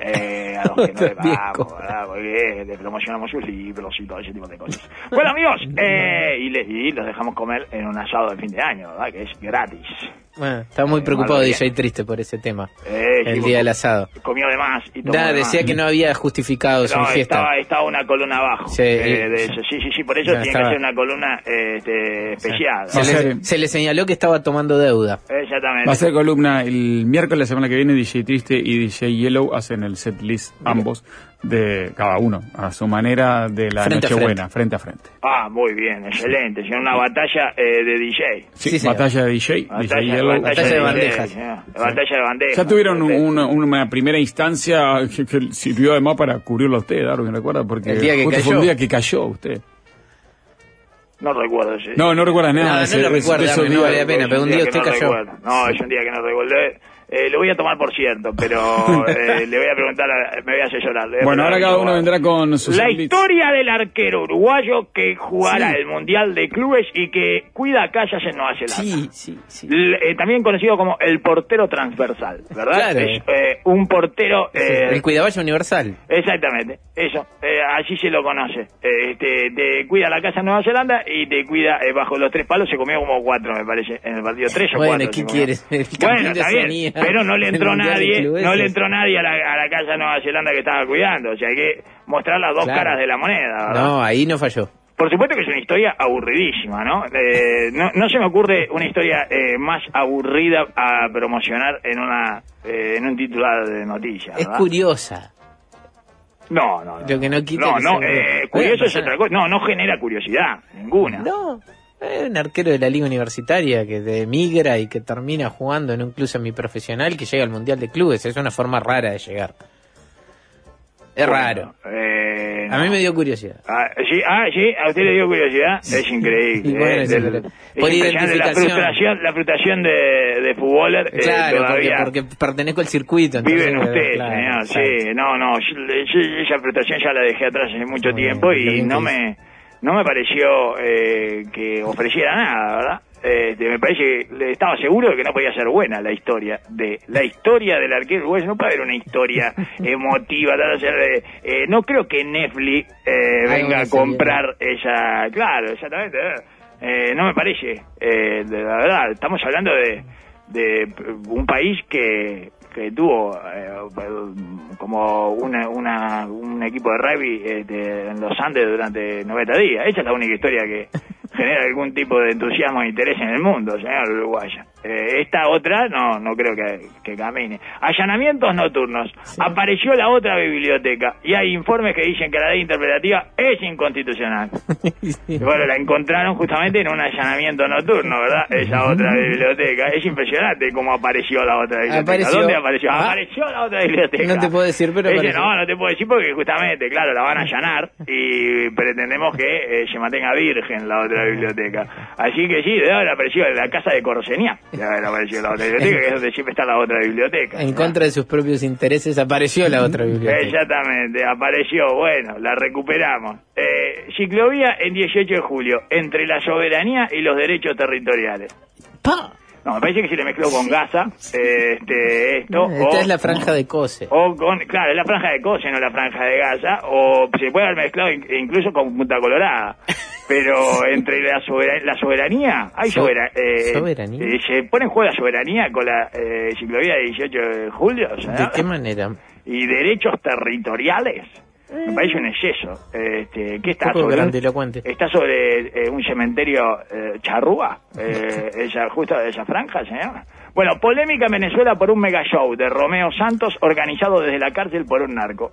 Eh, a los que no le pagamos. ¿verdad? Porque le promocionamos sus libros y todo ese tipo de cosas. Bueno, amigos, (laughs) eh, y, le- y los dejamos comer en un asado de fin de año, ¿verdad? Que es gratis. Bueno, estaba muy Eh, preocupado DJ Triste por ese tema. Eh, el día del asado. Comió de más y tomó Nada, de más. decía que no había justificado su No, fiesta. estaba, estaba una columna abajo. Sí, eh, y- de eso. Sí, sí, sí, por eso Ya tiene estaba. que ser una columna este, especial. Se le, ser- se le señaló que estaba tomando deuda. Exactamente. Va a ser columna el miércoles la semana que viene. DJ Triste y DJ Yellow hacen el set list ambos de cada uno a su manera de la Frente Nochebuena, frente a frente. Ah, muy bien, excelente. Es una batalla eh, de DJ. Sí, Sí, batalla de DJ, DJ Batalla. Batalla de DJ, bandejas. señor. Batalla de bandejas. Ya tuvieron una, una primera instancia que, que sirvió además para cubrirlo a usted, Darwin, ¿recuerda? Porque El día que justo fue un cayó. día que cayó usted. No recuerdo ese. No, no recuerda No, nada. no de lo de ese- recuerda, de no vale la pena, pero un día que usted no cayó. recuerdo. No, es un día que no recuerdo. Eh, lo voy a tomar por cierto, pero (laughs) eh, le voy a preguntar, a- me voy a asesorar. a Bueno, ahora cada a uno vendrá con sus La historia del arquero uruguayo que jugará Sí. el Mundial de Clubes y que cuida calles en Nueva Zelanda. Sí, sí, sí. Eh, también conocido como el portero transversal, ¿verdad? Claro. Es eh, un portero... eh, el cuidaballo universal. Exactamente, eso, eh, así se lo conoce. Eh, te, te cuida la casa en Nueva Zelanda y te cuida eh, bajo los tres palos, se comió como cuatro, me parece, en el partido, tres o Bueno, cuatro. ¿qué quieres? (laughs) El Bueno, está bien, pero no le entró nadie, no le entró nadie a la, a la casa de Nueva Zelanda que estaba cuidando, o sea, hay que mostrar las dos Claro. caras de la moneda, ¿verdad? No, ahí no falló. Por supuesto que es una historia aburridísima, ¿no? Eh, no, no se me ocurre una historia eh, más aburrida a promocionar en una eh, en un titular de noticias, Es curiosa. No, no, no. Lo que no quita No, no, eh, curioso es otra cosa. No, no genera curiosidad, ninguna. No, es un arquero de la liga universitaria que emigra y que termina jugando en un club semiprofesional que llega al Mundial de Clubes. Es una forma rara de llegar. Es Bueno, raro. eh, A no. mí me dio curiosidad. Ah, sí, ah, sí, a usted le dio curiosidad. Es increíble. (laughs) Bueno, eh, sí, del- es la frustración, la frustración de, de futboler. eh, Claro, porque, todavía porque pertenezco al circuito. entonces, Vive en usted, claro, señor. claro. Sí, no, no. yo- yo- esa frustración ya la dejé atrás hace mucho Muy tiempo bien, y no me, no me pareció eh, que ofreciera nada, ¿verdad? Este, me parece que estaba seguro de que no podía ser buena la historia de la historia del arquero uruguayo. No puede haber una historia (laughs) emotiva. tal, o sea, eh, eh, no creo que Netflix eh, venga a comprar esa. Claro, exactamente. eh, no me parece. eh, de la verdad, estamos hablando de, de un país que, que tuvo eh, como una, una, un equipo de rugby este, en los Andes durante 90 días. Esa es la única historia que genera algún tipo de entusiasmo e interés en el mundo, señor uruguayo. Eh, esta otra no no creo que, que camine. Allanamientos nocturnos. Apareció la otra biblioteca y hay informes que dicen que la ley interpretativa es inconstitucional. (laughs) Y Bueno, la encontraron justamente en un allanamiento nocturno, ¿verdad? Esa otra biblioteca. Es impresionante cómo apareció la otra biblioteca. Apareció. ¿Dónde apareció? Ah. Apareció la otra biblioteca. No te puedo decir, pero apareció. no, no te puedo decir porque justamente, claro, la van a allanar y pretendemos que eh, se mantenga virgen la otra biblioteca. Así que sí, debe haber aparecido en la casa de Corsenía. Aparecido la otra biblioteca, que es donde siempre está la otra biblioteca. En contra de sus propios intereses apareció la otra biblioteca. Exactamente, apareció, bueno, la recuperamos. Eh, ciclovía en 18 de julio, entre la soberanía y los derechos territoriales. ¡Pa! No, me parece que se le mezcló con Gaza, este, esto, Esta o, es la franja de Cose. o con, claro, es la franja de Cose, no la franja de Gaza, o se puede haber mezclado in- incluso con Punta Colorada. (laughs) Pero entre la, sobera- la soberanía, hay So- eh, soberanía. eh, se pone en juego la soberanía con la eh, ciclovía de 18 de julio, o sea, ¿De qué manera? y derechos territoriales. Me parece un exceso. Este, ¿Qué está sobre? Está sobre eh, un cementerio eh, charrúa, eh, (laughs) esa, justo de esa franja, señor. Bueno, polémica en Venezuela por un mega show de Romeo Santos organizado desde la cárcel por un narco.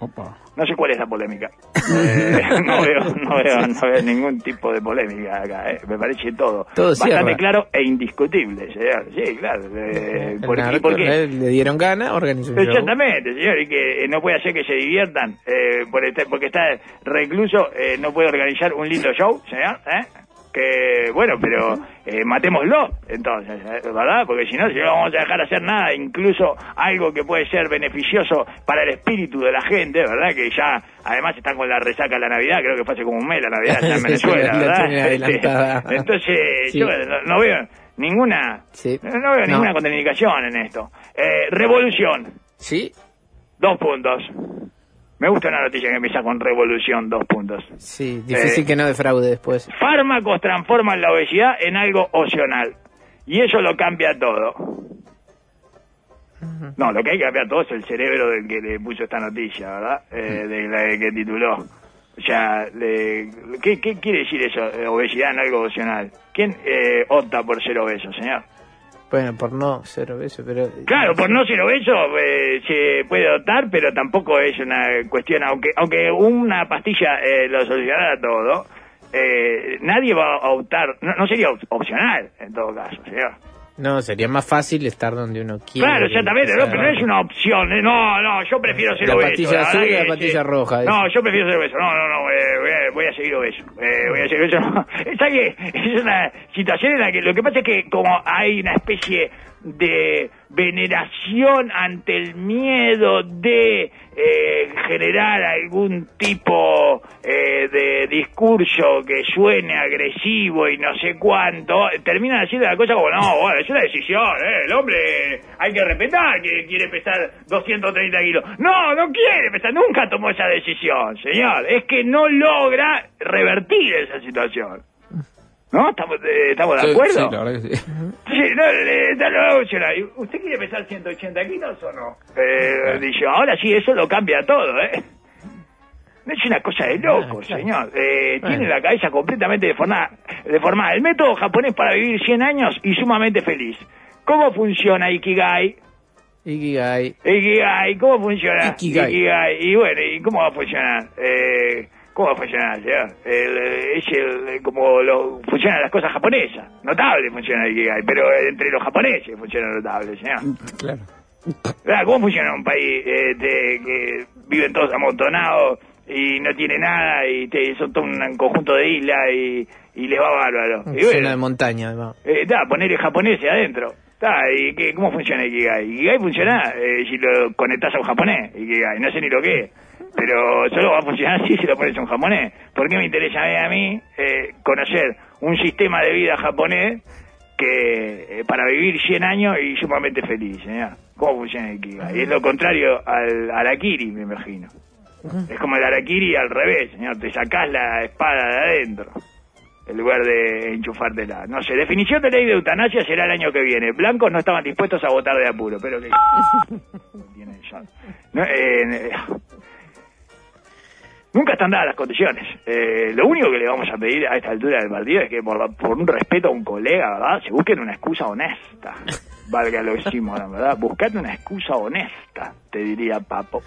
Opa. No sé cuál es la polémica. Eh, (laughs) no, veo, no, veo, no veo ningún tipo de polémica acá. eh. Me parece todo, Todo bastante cierra. claro e indiscutible, señor. Sí, claro. eh, El ¿por, ¿Y narco, por qué? eh, Le dieron gana, organizó un show. Exactamente, señor, y que eh, no puede hacer que se diviertan eh, por este- porque está recluso, eh, no puede organizar un lindo show, señor, ¿eh? Que, bueno, pero eh, matémoslo, entonces, ¿eh? ¿verdad? Porque si no, si no vamos a dejar hacer nada, incluso algo que puede ser beneficioso para el espíritu de la gente, ¿verdad? Que ya, además, están con la resaca de la Navidad, creo que fue hace como un mes la Navidad allá en (laughs) Venezuela, la ¿verdad? (laughs) Este, entonces, Sí. yo no, no veo ninguna, Sí. no, no veo ninguna contraindicación en esto. Eh, revolución. ¿Sí? Dos puntos. Me gusta una noticia que empieza con revolución, dos puntos. Sí, difícil Eh. que no defraude después. Fármacos transforman la obesidad en algo opcional. Y eso lo cambia todo. No, lo que hay que cambiar todo es el cerebro del que le puso esta noticia, ¿verdad? Eh, de la que tituló. O sea, le- ¿qué, qué quiere decir eso? eh, obesidad en algo opcional. ¿Quién eh, opta por ser obeso, señor? Bueno, por no ser obeso, pero... Claro, por no ser obeso eh, se puede optar, pero tampoco es una cuestión, aunque aunque una pastilla eh, lo solucionara todo, eh, nadie va a optar, no, no sería op- opcional en todo caso, señor. No, sería más fácil estar donde uno quiere. Claro, exactamente, no, pero no es una opción, eh, no, no, yo prefiero ser La obeso. pastilla verdad azul y la que pastilla roja, No, yo prefiero ser obeso, no, no, no, eh, voy, a, voy a seguir obeso, eh, voy a seguir obeso. ¿Sabes qué? Es una situación en la que lo que pasa es que como hay una especie de veneración ante el miedo de eh, generar algún tipo eh, de discurso que suene agresivo y no sé cuánto, terminan haciendo la cosa como, no, bueno, es una decisión, eh, el hombre hay que respetar que quiere pesar 230 kilos. No, no quiere pesar, nunca tomó esa decisión, señor. Es que no logra revertir esa situación. ¿No? ¿Estamos, eh, ¿estamos de Sí, acuerdo? sí, la verdad que sí. Sí, no, le- da la opción ahí. ¿Usted quiere pesar 180 kilos o no? Eh, dice, ahora sí, eso lo cambia todo, ¿eh? No es una cosa de loco, Ah, claro. señor. Eh, Tiene la cabeza completamente deformada, deformada. El método japonés para vivir 100 años y sumamente feliz. ¿Cómo funciona Ikigai? Ikigai. Ikigai, ¿cómo funciona? Ikigai. Y bueno, ¿y cómo va a funcionar? Eh, ¿Cómo va a funcionar, señor? El, eh, es el, como lo, funcionan las cosas japonesas. Notable funciona el Ikigai, pero entre los japoneses funciona notable, señor. Claro. ¿Cómo funciona un país eh, de- que viven todos amontonados y no tiene nada y te, son todo un conjunto de islas y, y les va bárbaro? Y bueno, de montaña, además. eh, está, ponerle japoneses adentro. Está, ¿y qué, cómo funciona Ikigai? Ikigai funciona eh, si lo conectás a un japonés, Ikigai, no sé ni lo que es. Pero solo va a funcionar así (laughs) si lo pones a un japonés. ¿Por qué me interesa a mí eh, conocer un sistema de vida japonés que eh, para vivir 100 años y sumamente feliz, señor? ¿Cómo funciona el Ikigai? Es lo contrario al Arakiri, me imagino. Es como el Arakiri al revés, señor. Te sacás la espada de adentro en lugar de enchufártela. No sé, definición de ley de eutanasia será el año que viene. Blancos no estaban dispuestos a votar de apuro, pero que... (laughs) No, eh, Nunca están dadas las condiciones. Eh, lo único que le vamos a pedir a esta altura del partido es que por, por un respeto a un colega, ¿verdad? Se busquen una excusa honesta. Valga lo decimos, ¿verdad? Buscate una excusa honesta, te diría Papo.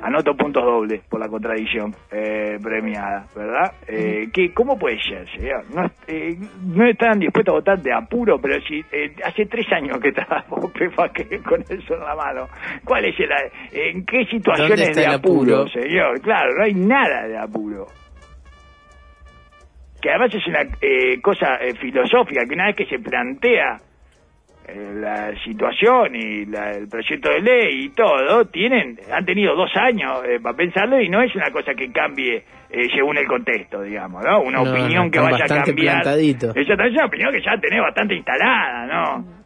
Anoto puntos dobles por la contradicción eh, premiada, ¿verdad? Eh, que, ¿Cómo puede ser, señor? No, eh, no están dispuestos a votar de apuro, pero si eh, hace tres años que está (laughs) que con eso en la mano. ¿Cuál es el, ¿En qué ¿Dónde situaciones de apuro, apuro? señor? Claro, no hay nada de apuro. Que además es una eh, cosa eh, filosófica, que una vez que se plantea la situación y la- el proyecto de ley y todo, tienen, han tenido dos años eh, para pensarlo y no es una cosa que cambie eh, según el contexto, digamos, ¿no? Una No, opinión no, que vaya a cambiar. plantaditos. Esa es una opinión que ya tenés bastante instalada, ¿no?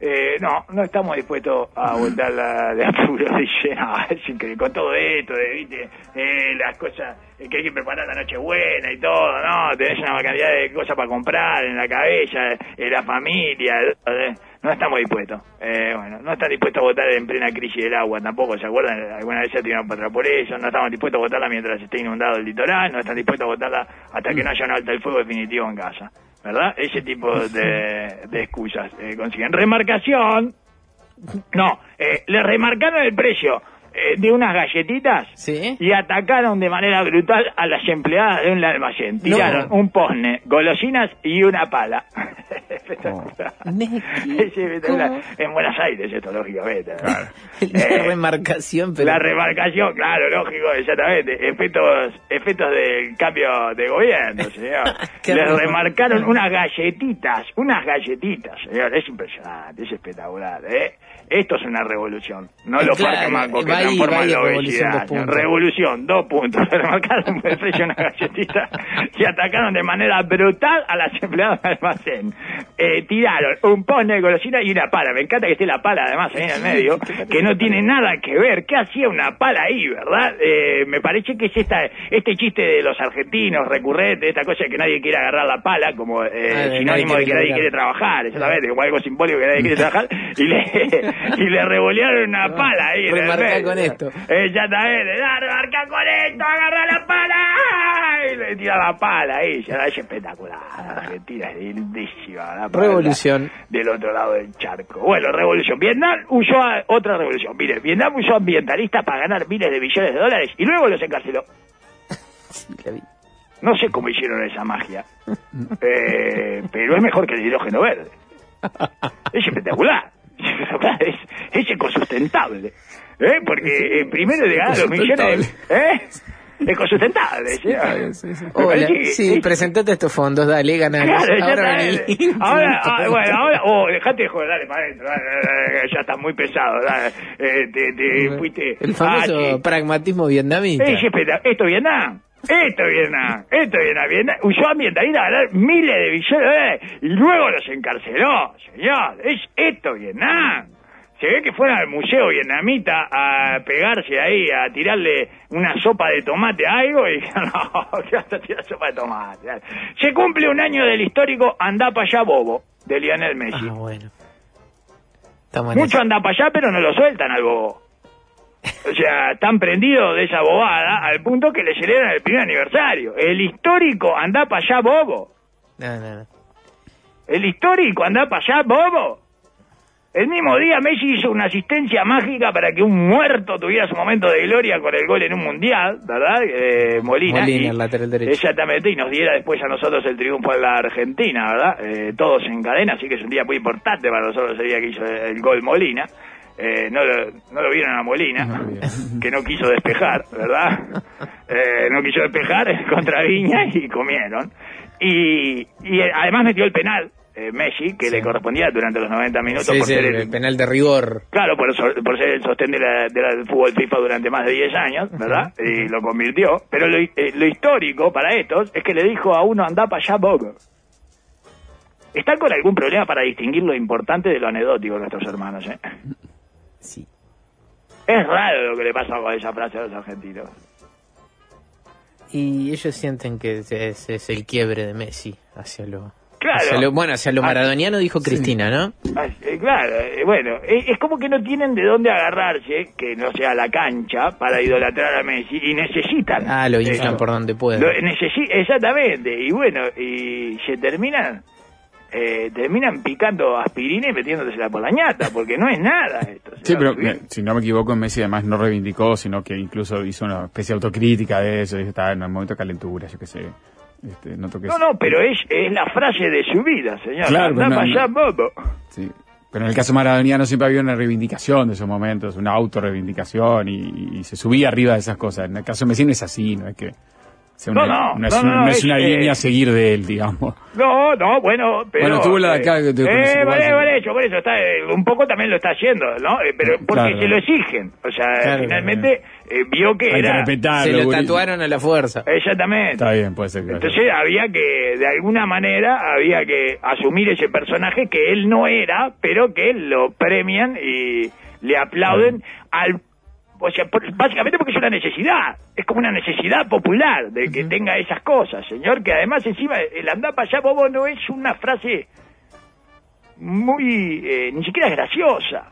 Eh, no, no estamos dispuestos a (laughs) voltar la de apuro, dice, no, es increíble, con todo esto, de, viste, eh, las cosas eh, que hay que preparar la noche buena y todo, no, tenés una cantidad de cosas para comprar en la cabeza, eh, la familia, eh, no estamos dispuestos, eh, bueno, no están dispuestos a votar en plena crisis del agua tampoco, ¿se acuerdan? Alguna vez se tiraron para por eso, no estamos dispuestos a votarla mientras esté inundado el litoral, no están dispuestos a votarla hasta que no haya un alta el fuego definitivo en casa. ¿Verdad? Ese tipo de, de excusas eh, consiguen. Remarcación. No, eh, le remarcaron el precio eh, de unas galletitas ¿Sí? y atacaron de manera brutal a las empleadas de un almacén. Tiraron un posne, golosinas y una pala. (laughs) Espectacular. (laughs) En Buenos Aires esto, lógicamente. Claro. (laughs) La Eh, remarcación, pero... la remarcación, claro, lógico, exactamente. Efectos, efectos del cambio de gobierno, señor. Les remarcaron unas galletitas, unas galletitas, señor. Es impresionante, es espectacular, ¿eh? Esto es una revolución. No lo claro, ahí, transforma revolución, obesidad. dos puntos. Revolución, dos puntos. (laughs) Le remarcaron el de una galletita y atacaron de manera brutal a las empleadas del almacén. Eh, tiraron un posne de golosina y una pala. Me encanta que esté la pala además ahí en el medio, que no tiene nada que ver. ¿Qué hacía una pala ahí, verdad? Eh, me parece que es esta, este chiste de los argentinos recurrente, esta cosa de que nadie quiere agarrar la pala como eh, Ah, sinónimo de que nadie quiere trabajar, exactamente, como algo simbólico que nadie quiere trabajar, y le, (laughs) y le revolearon una pala ahí. en el Remarca medio. Con esto. Exactamente, da, remarca con esto, agarra la pala, y le tira la pala ya es espectacular, la Argentina es lindísima. la Revolución. Del otro lado del charco. Bueno, revolución. Vietnam usó a otra revolución. Mire, Vietnam usó ambientalistas para ganar miles de billones de dólares y luego los encarceló. No sé cómo hicieron esa magia, (laughs) eh, pero es mejor que el hidrógeno verde. Es espectacular. (laughs) Es, espectacular, es, es ecosustentable. ¿eh? Porque eh, primero de ganar los millones... ¿eh? Ecosustentable, ¿sí? Hola, sí, es- presentate estos fondos, dale. Claro, ya Ahora eh. Ahora, ah, bueno, ahora, oh, dejate de joder, dale para adentro, dale, dale, dale, ya estás muy pesado, dale, eh, te, te fuiste. El famoso ah, sí. pragmatismo vietnamita. Eh, sí, espera, esto es Vietnam. Esto es Vietnam, esto es Vietnam, Vietnam usó ambientalista a ganar miles de billones de dólares y luego los encarceló, señor. Es esto Vietnam. Se ve que fueron al museo vietnamita a pegarse ahí, a tirarle una sopa de tomate a algo y (laughs) dijeron, no, ¿qué vas a tirar sopa de tomate? Se cumple un año del histórico Andá para allá bobo, de Lionel Messi. Ah, bueno. Estamos Mucho anda para allá, pero no lo sueltan al bobo. O sea, están prendidos de esa bobada al punto que le celebran el primer aniversario. El histórico anda para allá, bobo. No, no, no. El histórico anda para allá, bobo. El mismo día Messi hizo una asistencia mágica para que un muerto tuviera su momento de gloria con el gol en un mundial, ¿verdad? Eh, Molina. Molina, y- el lateral derecho. Exactamente, y nos diera después a nosotros el triunfo en la Argentina, ¿verdad? Eh, todos en cadena, así que es un día muy importante para nosotros el día que hizo el gol Molina. Eh, no, lo, no lo vieron a Molina, No (laughs) que no quiso despejar, ¿verdad? Eh, no quiso despejar (laughs) contra Viña y comieron. Y, y además metió el penal, eh, Messi, que Sí. le correspondía durante los 90 minutos Sí, por sí, ser el el, penal de rigor. Claro, por, so- por ser el sostén de la- de del fútbol FIFA durante más de 10 años, ¿verdad? Y lo convirtió. Pero lo, eh, lo histórico para estos es que le dijo a uno, anda para allá, Bob. ¿Están con algún problema para distinguir lo importante de lo anecdótico nuestros hermanos, eh? Sí. Es raro lo que le pasa con esa frase a los argentinos. Y ellos sienten que es, es- es el quiebre de Messi hacia lo... Claro. Hacia lo- bueno, hacia lo Ah, maradoniano dijo Cristina, ¿no? Ah, eh, Claro, eh, bueno, eh, es como que no tienen de dónde agarrarse, que no sea la cancha, para idolatrar a Messi, y necesitan. Ah, lo inflan por donde pueden. Lo necesi- exactamente, y bueno, y se terminan, eh, terminan picando aspirina y metiéndosela por la ñata, porque no es nada esto. Sí, pero eh, si no me equivoco, Messi además no reivindicó, sino que incluso hizo una especie de autocrítica de eso, dijo, estaba en un momento de calentura, yo qué sé. Este, No, es- no, pero es, es la frase de su vida, señor. Claro, Andá no- pa' allá, no. bobo. Sí. Pero en el caso maradoniano siempre había una reivindicación de esos momentos, una autorreivindicación y, y se subía arriba de esas cosas. En el caso de Messi no es así, no es que sea No, una, no, es, no, una, no, no es es, una eh, línea a seguir de él, digamos. No, no, bueno, pero... Bueno, tuvo la de acá, Eh, de- de- eh, de- por, de- eso, por eso, está, eh, un poco también lo está haciendo, ¿no? Eh, pero porque Claro. se lo exigen. O sea, Claro, finalmente eh, vio que Hay que era... respetarlo. Se lo tatuaron a la fuerza. Exactamente. Está bien, puede ser. que- Entonces había que, de alguna manera, había que asumir ese personaje que él no era, pero que lo premian y le aplauden al... O sea, por- básicamente porque es una necesidad, es como una necesidad popular de que tenga esas cosas, señor, que además encima el andar para allá, bobo, no es una frase muy, eh, ni siquiera es graciosa.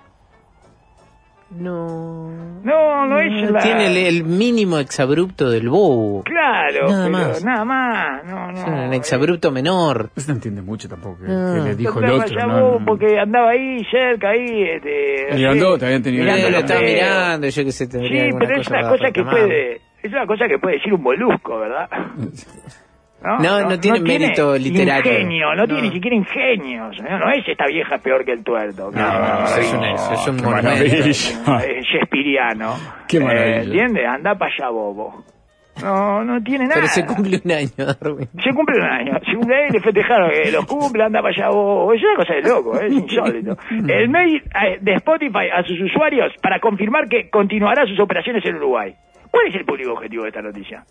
No. No, no es la... Tiene el, el mínimo exabrupto del bobo. Claro, Nada pero más. nada más, no, no. Es un exabrupto menor. No se entiende mucho tampoco que, No. que le dijo el otro. ¿no? No, porque andaba ahí cerca, ahí. Este, El grandote, habían tenido- mirando Eh, lo estaba mirando, yo que sé, Sí, pero es una cosa que puede, es una cosa que puede decir un molusco, ¿verdad? (laughs) No, no tiene mérito literario. Ingenio, no, tiene No. ni siquiera ingenio. señor, No es esta vieja peor que el tuerto. que No, es un- es un. Eh, Shakespeareano. Qué maravilla. Eh, ¿Entiendes? Anda para allá, bobo. No, no tiene nada. Pero se cumple un año, Darwin. Se cumple un año, se cumple año y le festejaron que los cumple, anda para allá, bobo. es una cosa de loco, ¿eh? es insólito. El mail eh, de Spotify a sus usuarios para confirmar que continuará sus operaciones en Uruguay. ¿Cuál es el público objetivo de esta noticia?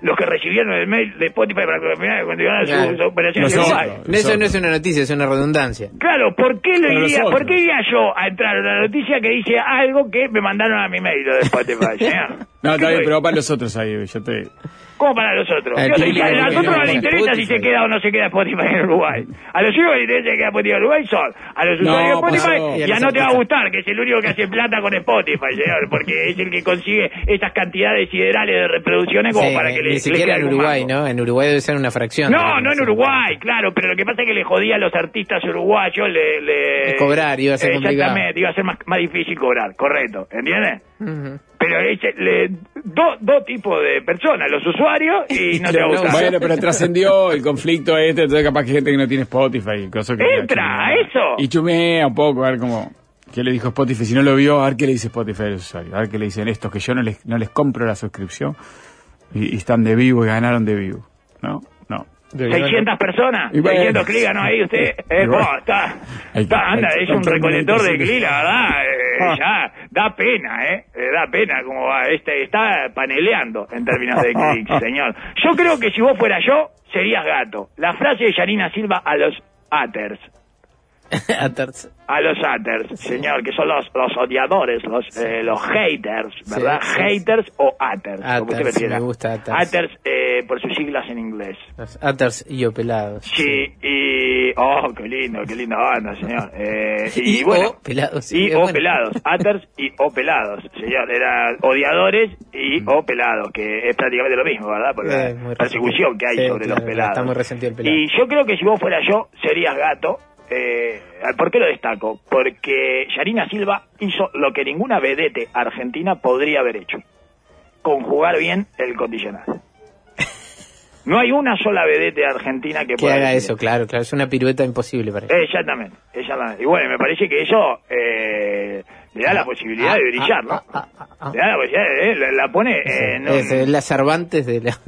Los que recibieron el mail de Spotify para que continuarán sus Claro. operaciones. No, Eso no es una noticia, es una redundancia. Claro, ¿por qué, lo iría. ¿por qué iría yo a entrar a una noticia que dice algo que me mandaron a mi mail de Spotify? (laughs) No, ¿Qué está bien, pero para los otros ahí, yo te... ¿Cómo para los otros? Yo que a que nosotros no les interesa si se queda o no se queda Spotify en Uruguay. A los únicos que les interesa que queda Spotify en Uruguay son a los usuarios de Spotify pasó. y a los no te va a gustar, que es el único que hace plata con Spotify, señor, porque es el que consigue esas cantidades siderales de reproducciones como para que le ni siquiera en Uruguay. ¿no? En Uruguay debe ser una fracción. No, no en Uruguay, claro, pero lo que pasa es que le jodía a los artistas uruguayos, le... le- Cobrar, iba a ser complicado. Exactamente, iba a ser más, más difícil cobrar, correcto, ¿entiendes? Pero es, le- dos dos tipos de personas, los usuarios y (laughs) no te va a gustar. Bueno, pero trascendió el conflicto este, entonces capaz que hay gente que no tiene Spotify y cosas que... Entra, eso. Y chumea un poco, a ver cómo... ¿Qué le dijo Spotify? Si no lo vio, a ver qué le dice Spotify a los usuarios. A ver qué le dicen estos, que yo no les, no les compro la suscripción y, y están de vivo y ganaron de vivo. ¿No? No. 600 personas, Y bueno. 600 clics ganó ahí usted. (laughs) Eh, bueno. oh, está, está, anda, es un recolector de clics, la verdad. eh, Ah. ya, da pena, ¿eh? Da pena como va. Este, está paneleando en términos de clics, (laughs) señor. Yo creo que si vos fueras yo, serías gato. La frase de Yanina Silva a los haters. (laughs) Aters- A los haters, señor, que son los, los odiadores, los, eh, los haters, ¿verdad? Sí, sí. haters o como usted Haters, prefiera. me gusta haters. Haters, eh, por sus siglas en inglés. Los Aters y opelados. Sí, y... Oh, qué lindo, qué linda banda, señor. (laughs) Eh, y, Y bueno, o pelados, sí, y es o bueno. pelados, haters (laughs) y o pelados, señor. Eran odiadores y o pelados, que es prácticamente lo mismo, ¿verdad? Por la persecución que hay sobre Sí, los pelados. está muy resentido el pelado. Y yo creo que si vos fueras yo, serías gato. Eh, ¿Por qué lo destaco? Porque Yarina Silva hizo lo que ninguna vedete argentina podría haber hecho. Conjugar bien el condicional. No hay una sola vedete argentina que, Que pueda haga eso, claro, claro. Es una pirueta imposible para ella. Exactamente, exactamente. Y bueno, me parece que eso eh, le da la posibilidad de brillar, ¿no? Ah, ah, ah, ah. Le da la posibilidad, de- eh, la, la pone en un- Es, la Cervantes de la... (laughs)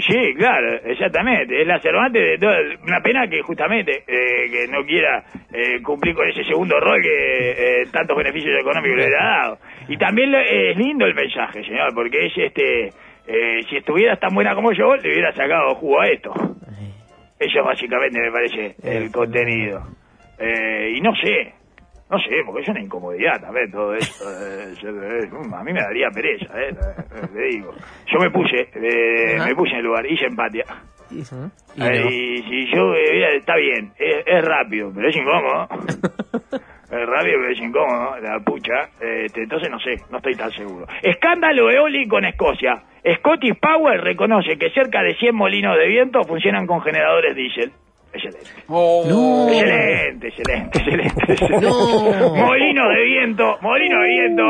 Sí, claro, exactamente. Es la Cervantes de todo. Una pena que justamente eh, que no quiera eh, cumplir con ese segundo rol que eh, tantos beneficios económicos le ha dado. Y también es lindo el mensaje, señor, porque es este. eh, si estuvieras tan buena como yo, le hubiera sacado jugo a esto. Eso básicamente me parece el contenido. Eh, y no sé, no sé, porque es una incomodidad también todo esto. eh, eh, a mí me daría pereza, eh, eh, le digo. Yo me puse, eh, me puse en el lugar, hice empatia. Y, si yo, está bien, es, es rápido, pero es incómodo. (laughs) es rápido, pero es incómodo, la pucha. Este, entonces no sé, no estoy tan seguro. Escándalo eólico en Escocia. Scottish Power reconoce que cerca de 100 molinos de viento funcionan con generadores diésel. Excelente. Oh. Excelente, excelente, excelente. excelente. No. Molino de viento, molino de viento.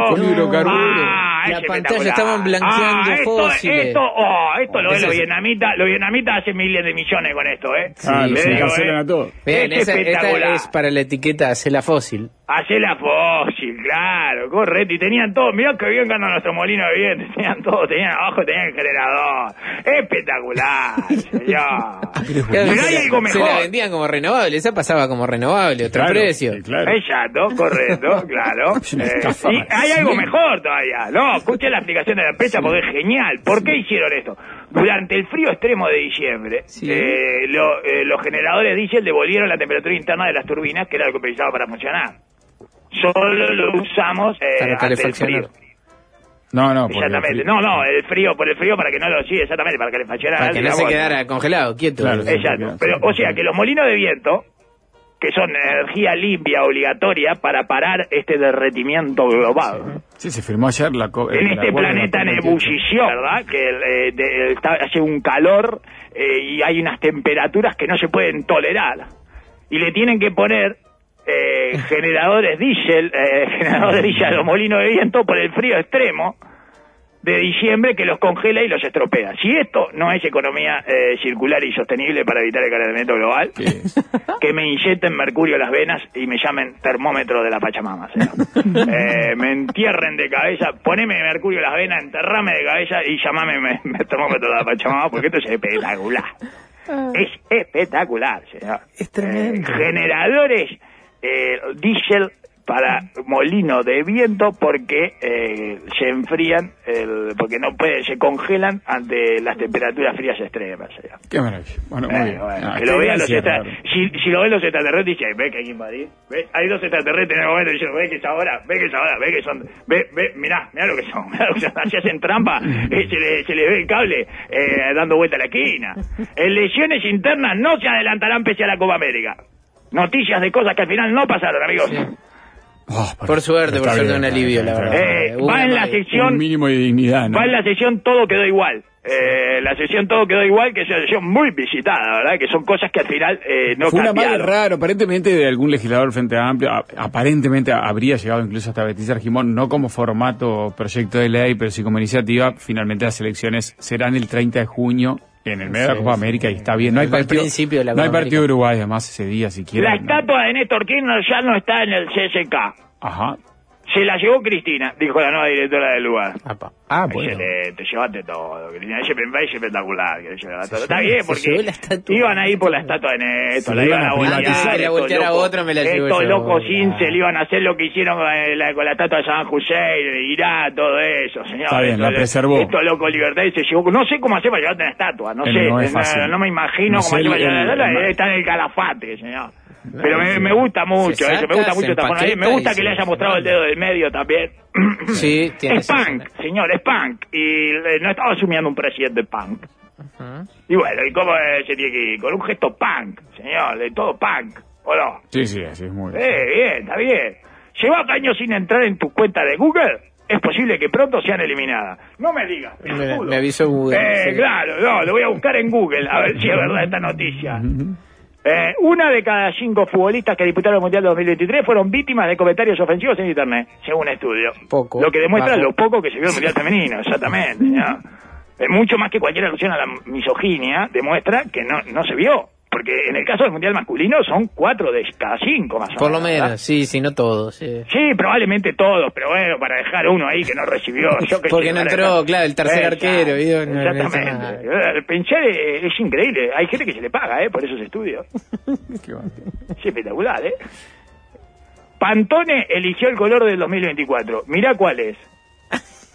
Ah, La es pantalla estaban blanqueando ah, esto, fósiles. Esto, oh, esto lo ven los vietnamitas. Los vietnamitas hacen miles de millones con esto, ¿eh? Ah, Sí, los sí. cancelan a todos. Bien, es esa, esta espectacular. es para la etiqueta Hacela Fósil. Hacé la fósil, claro, correcto. Y tenían todo, mirá que bien anda nuestro molino de viento. (laughs) Tenían todo, tenían abajo, tenían el generador. Espectacular, (laughs) señor. Pero hay algo Se la mejor. vendían como renovable, esa pasaba como renovable, otro Claro, precio. claro. Exacto, correcto, (laughs) claro. Eh, y hay algo mejor todavía. No, escuché la explicación de la empresa porque es genial. ¿Por qué hicieron esto? Durante el frío extremo de diciembre, Sí. eh, lo- eh, los generadores diésel devolvieron la temperatura interna de las turbinas, que era lo que precisaba para funcionar. Solo lo usamos eh, Para calefaccionar. frío. No, no, Exactamente. No, no, el frío, por el frío, para que no lo... Sí, exactamente, para que le fallara Para que no se quedara congelado, quieto. Claro. Exacto. Pero, o sea, que los molinos de viento, que son energía limpia obligatoria para parar este derretimiento global. Sí, se firmó ayer la co- En la este planeta la en COP28. ebullición, ¿verdad? Que eh, de- está- hace un calor eh, y hay unas temperaturas que no se pueden tolerar. Y le tienen que poner eh, generadores diésel, eh, generadores diésel los molinos de viento por el frío extremo de diciembre que los congela y los estropea. Si esto no es economía eh, circular y sostenible para evitar el calentamiento global, (laughs) que me inyecten mercurio a las venas y me llamen termómetro de la Pachamama. señor. (laughs) Eh, me entierren de cabeza, poneme mercurio a las venas, enterrame de cabeza y llamame me- me- termómetro de la Pachamama porque esto es espectacular. Es espectacular, señor. Es tremendo. Eh, generadores eh, diésel para molino de viento porque eh, se enfrían, el- porque no puede, se congelan ante las temperaturas frías extremas. señor. Qué maravilla. Bueno, muy Bueno, bien. bueno, Ah, que lo vean los extra- si, si lo ven los extraterrestres dicen, ve que hay que invadir, ve, hay dos extraterrestres en el momento diciendo, ve que es ahora, ve que es ahora, ve que son, ve, ve, mirá, mirá lo que son, (laughs) mirá lo que son, así hacen trampa, (laughs) eh, se, le, se les ve el cable eh, dando vuelta a la esquina. En lesiones internas no se adelantarán pese a la Copa América. Noticias de cosas que al final no pasaron, amigos. Oh, Por suerte, por suerte, bien, un alivio, la verdad. Eh, va una en la sección Un mínimo de dignidad, ¿no? Va en la sesión Todo quedó igual. Eh, la sesión Todo quedó igual, que es una sesión muy visitada, ¿verdad? Que son cosas que al final eh, no Fue una madre cambiaron. raro, aparentemente de algún legislador del Frente Amplio, a- aparentemente habría llegado incluso hasta Beatriz Argimón, no como formato proyecto de ley, pero sí como iniciativa. Finalmente las elecciones serán el 30 de junio en el medio de la Copa sí. América y está bien. No hay partido, principio de la no hay partido América. Uruguay además ese día siquiera. La no. estatua de Néstor Kirchner ya no está en el CSK. Ajá. Se la llevó Cristina, dijo la nueva directora del lugar. Apa. Ah, bueno. Excelente, llevate todo, Cristina. Ese es espectacular. que todo. Está bien, porque llevó la iban a ir por la estatua de Néstor, Se la la iban a a voltear. la estos volteara locos- otra, me la llevo Estos yo. locos. Ince le iban a hacer lo que hicieron con eh, la, con la estatua de San Hussein, Irán, todo eso, señor. Está bien, Esto la preservó. Estos locos libertades se llevó. No sé cómo hacer para llevarte una estatua, no Eh, sé. no no, me imagino No cómo hacer para el- llevar la estatua. Está en el calafate, señor. Pero me, me gusta mucho eso, me saca, gusta mucho esta forma. empaqueta Me gusta que le haya mostrado el dedo del medio también. (clears throat) Sí, tiene es punk, señor, es punk. Y eh, no estaba asumiendo un presidente punk. Y bueno, ¿y cómo eh, se tiene que ir? Con un gesto punk, señor, de todo punk, ¿o no? Sí, sí, así es muy bien. Eh, bien, está bien. Llevas años sin entrar en tu cuenta de Google, es posible que pronto sean eliminadas. No me digas, Me, me avisó Google. Eh, sí. claro, no, lo voy a buscar en Google a ver si es verdad esta noticia. Eh, una de cada cinco futbolistas que disputaron el Mundial de 2023 fueron víctimas de comentarios ofensivos en Internet, según estudio. Poco. Lo que demuestra Bajo. lo poco que se vio el Mundial Femenino, exactamente. ¿no? Eh, mucho más que cualquier alusión a la misoginia, demuestra que no, no se vio. Porque en el caso del Mundial masculino son cuatro de cada cinco, más o menos. Por lo ¿verdad? menos, sí, sí, no todos. sí. Sí, probablemente todos, pero bueno, para dejar uno ahí que no recibió. Yo que Porque no entró, dejar- claro, el tercer arquero, ¿vio? No- exactamente. Eh, Pensar eh, es increíble. Hay gente que se le paga, ¿eh? Por esos estudios. (laughs) Qué. Es espectacular, ¿eh? Pantone eligió el color del 2024. Mirá cuál es.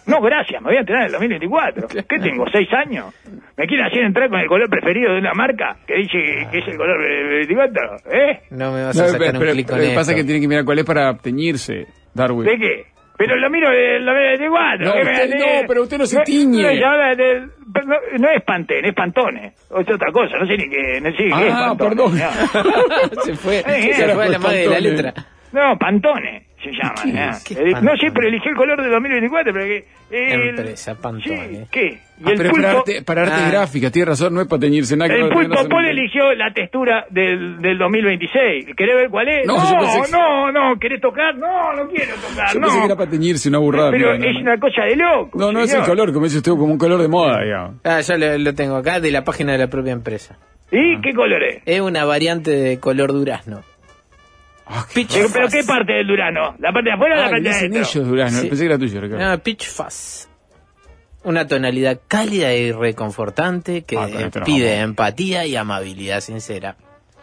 No, gracias, me voy a entrenar en el 2024. ¿Qué tengo? ¿Seis años? ¿Me quieren hacer entrar con el color preferido de una marca que dice que es el color del 2024? ¿Eh? No me vas No, a sacar pero, un pero- clic con lo que pasa que tiene que mirar cuál es para teñirse, Darwin. ¿De qué? Pero lo miro en el 2024. No, no, pero usted no se tiñe. No, pero no, no es Pantene, es Pantone. O es otra cosa, no sé ni qué, no sé qué es Ah, Pantone. perdón. No. (laughs) se fue, Eh, se fue a la madre de la letra. No, Pantone se llama. ¿Qué ¿eh? Eh, no pero eligió el color de 2024. Pero que, el- Empresa, Pantone. Sí, ¿qué? Y Ah, el pero es para pulpo, arte, para arte Ah. gráfica, tiene razón, no es para teñirse nada. el pulpo no eligió la textura del, del 2026. ¿Querés ver cuál es? No, No, que- no, no, ¿querés tocar? No, no quiero tocar, Yo no. pensé que era para teñirse, una burrada. pero es no. una cosa de loco. No, no es el color, como dice usted, como un color de moda, digamos. Ah, yo lo, lo tengo acá de la página de la propia empresa. ¿Y qué color es? Es una variante de color durazno. Ah, qué- Pero, pero ¿qué parte del Durano? ¿La parte de afuera o la Ah, parte de adentro? ellos, Durazno. Sí. Pensé que era tuyo, Ricardo. Ah, Peach Fuzz. Una tonalidad cálida y reconfortante que Ah, no pide vamos. empatía y amabilidad sincera.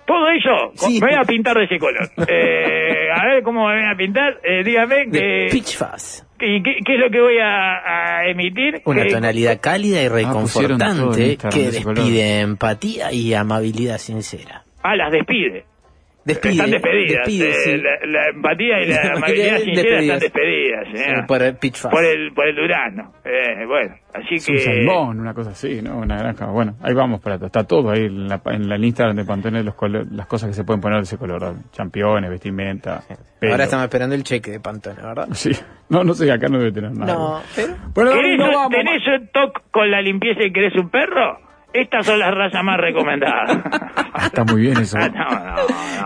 Todo eso, Sí. me voy a pintar de ese color. (laughs) Eh, a ver cómo me voy a pintar. Eh, dígame De que, Peach Fuzz. que- que- qué es lo que voy a, a emitir. Una Que- tonalidad cálida y en reconfortante Instagram que despide empatía y amabilidad sincera. Ah, las despide. Despide, están despedidas. despide, eh, sí. la, la empatía y la (laughs) La amabilidad sincera están despedidas. Sí, por el Fuzz. por el, por el Durano. Eh, bueno, así Es un que... salmón, una cosa así, ¿no? Una granja. Bueno, ahí vamos para Está todo ahí en la, en la Instagram de Pantone, los color- las cosas que se pueden poner de ese color. ¿no? Championes, vestimenta. pelo. Ahora estamos esperando el cheque de Pantone, ¿verdad? Sí. No, no sé, acá no debe tener nada. No, pero... Bueno, ¿Querés no un- vamos. ¿Tenés un toque con la limpieza y querés un perro? Estas son las razas más recomendadas. (laughs) Está muy bien eso. Ah, no, no,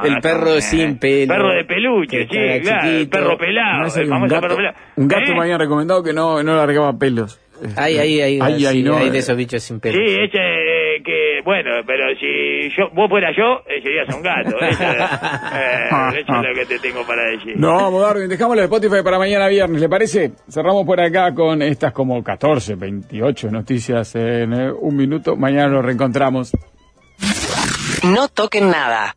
no, El perro sin pelo. Perro de peluche, sí, claro. El perro pelado, el famoso gato, perro pelado. un gato ¿Eh? me habían recomendado que no, no largaba pelos. Hay, hay, hay, Ahí, sí, ahí, no, hay de esos bichos sin pelo. Sí, ese eh, que, bueno, pero si yo, vos fuera yo, eh, serías un gato. (laughs) Eso, eh, eso es lo que te tengo para decir. No, vamos, Darwin, dejamos el Spotify para mañana viernes, ¿le parece? Cerramos por acá con estas como 14, 28 noticias en eh, un minuto. Mañana nos reencontramos. No toquen nada.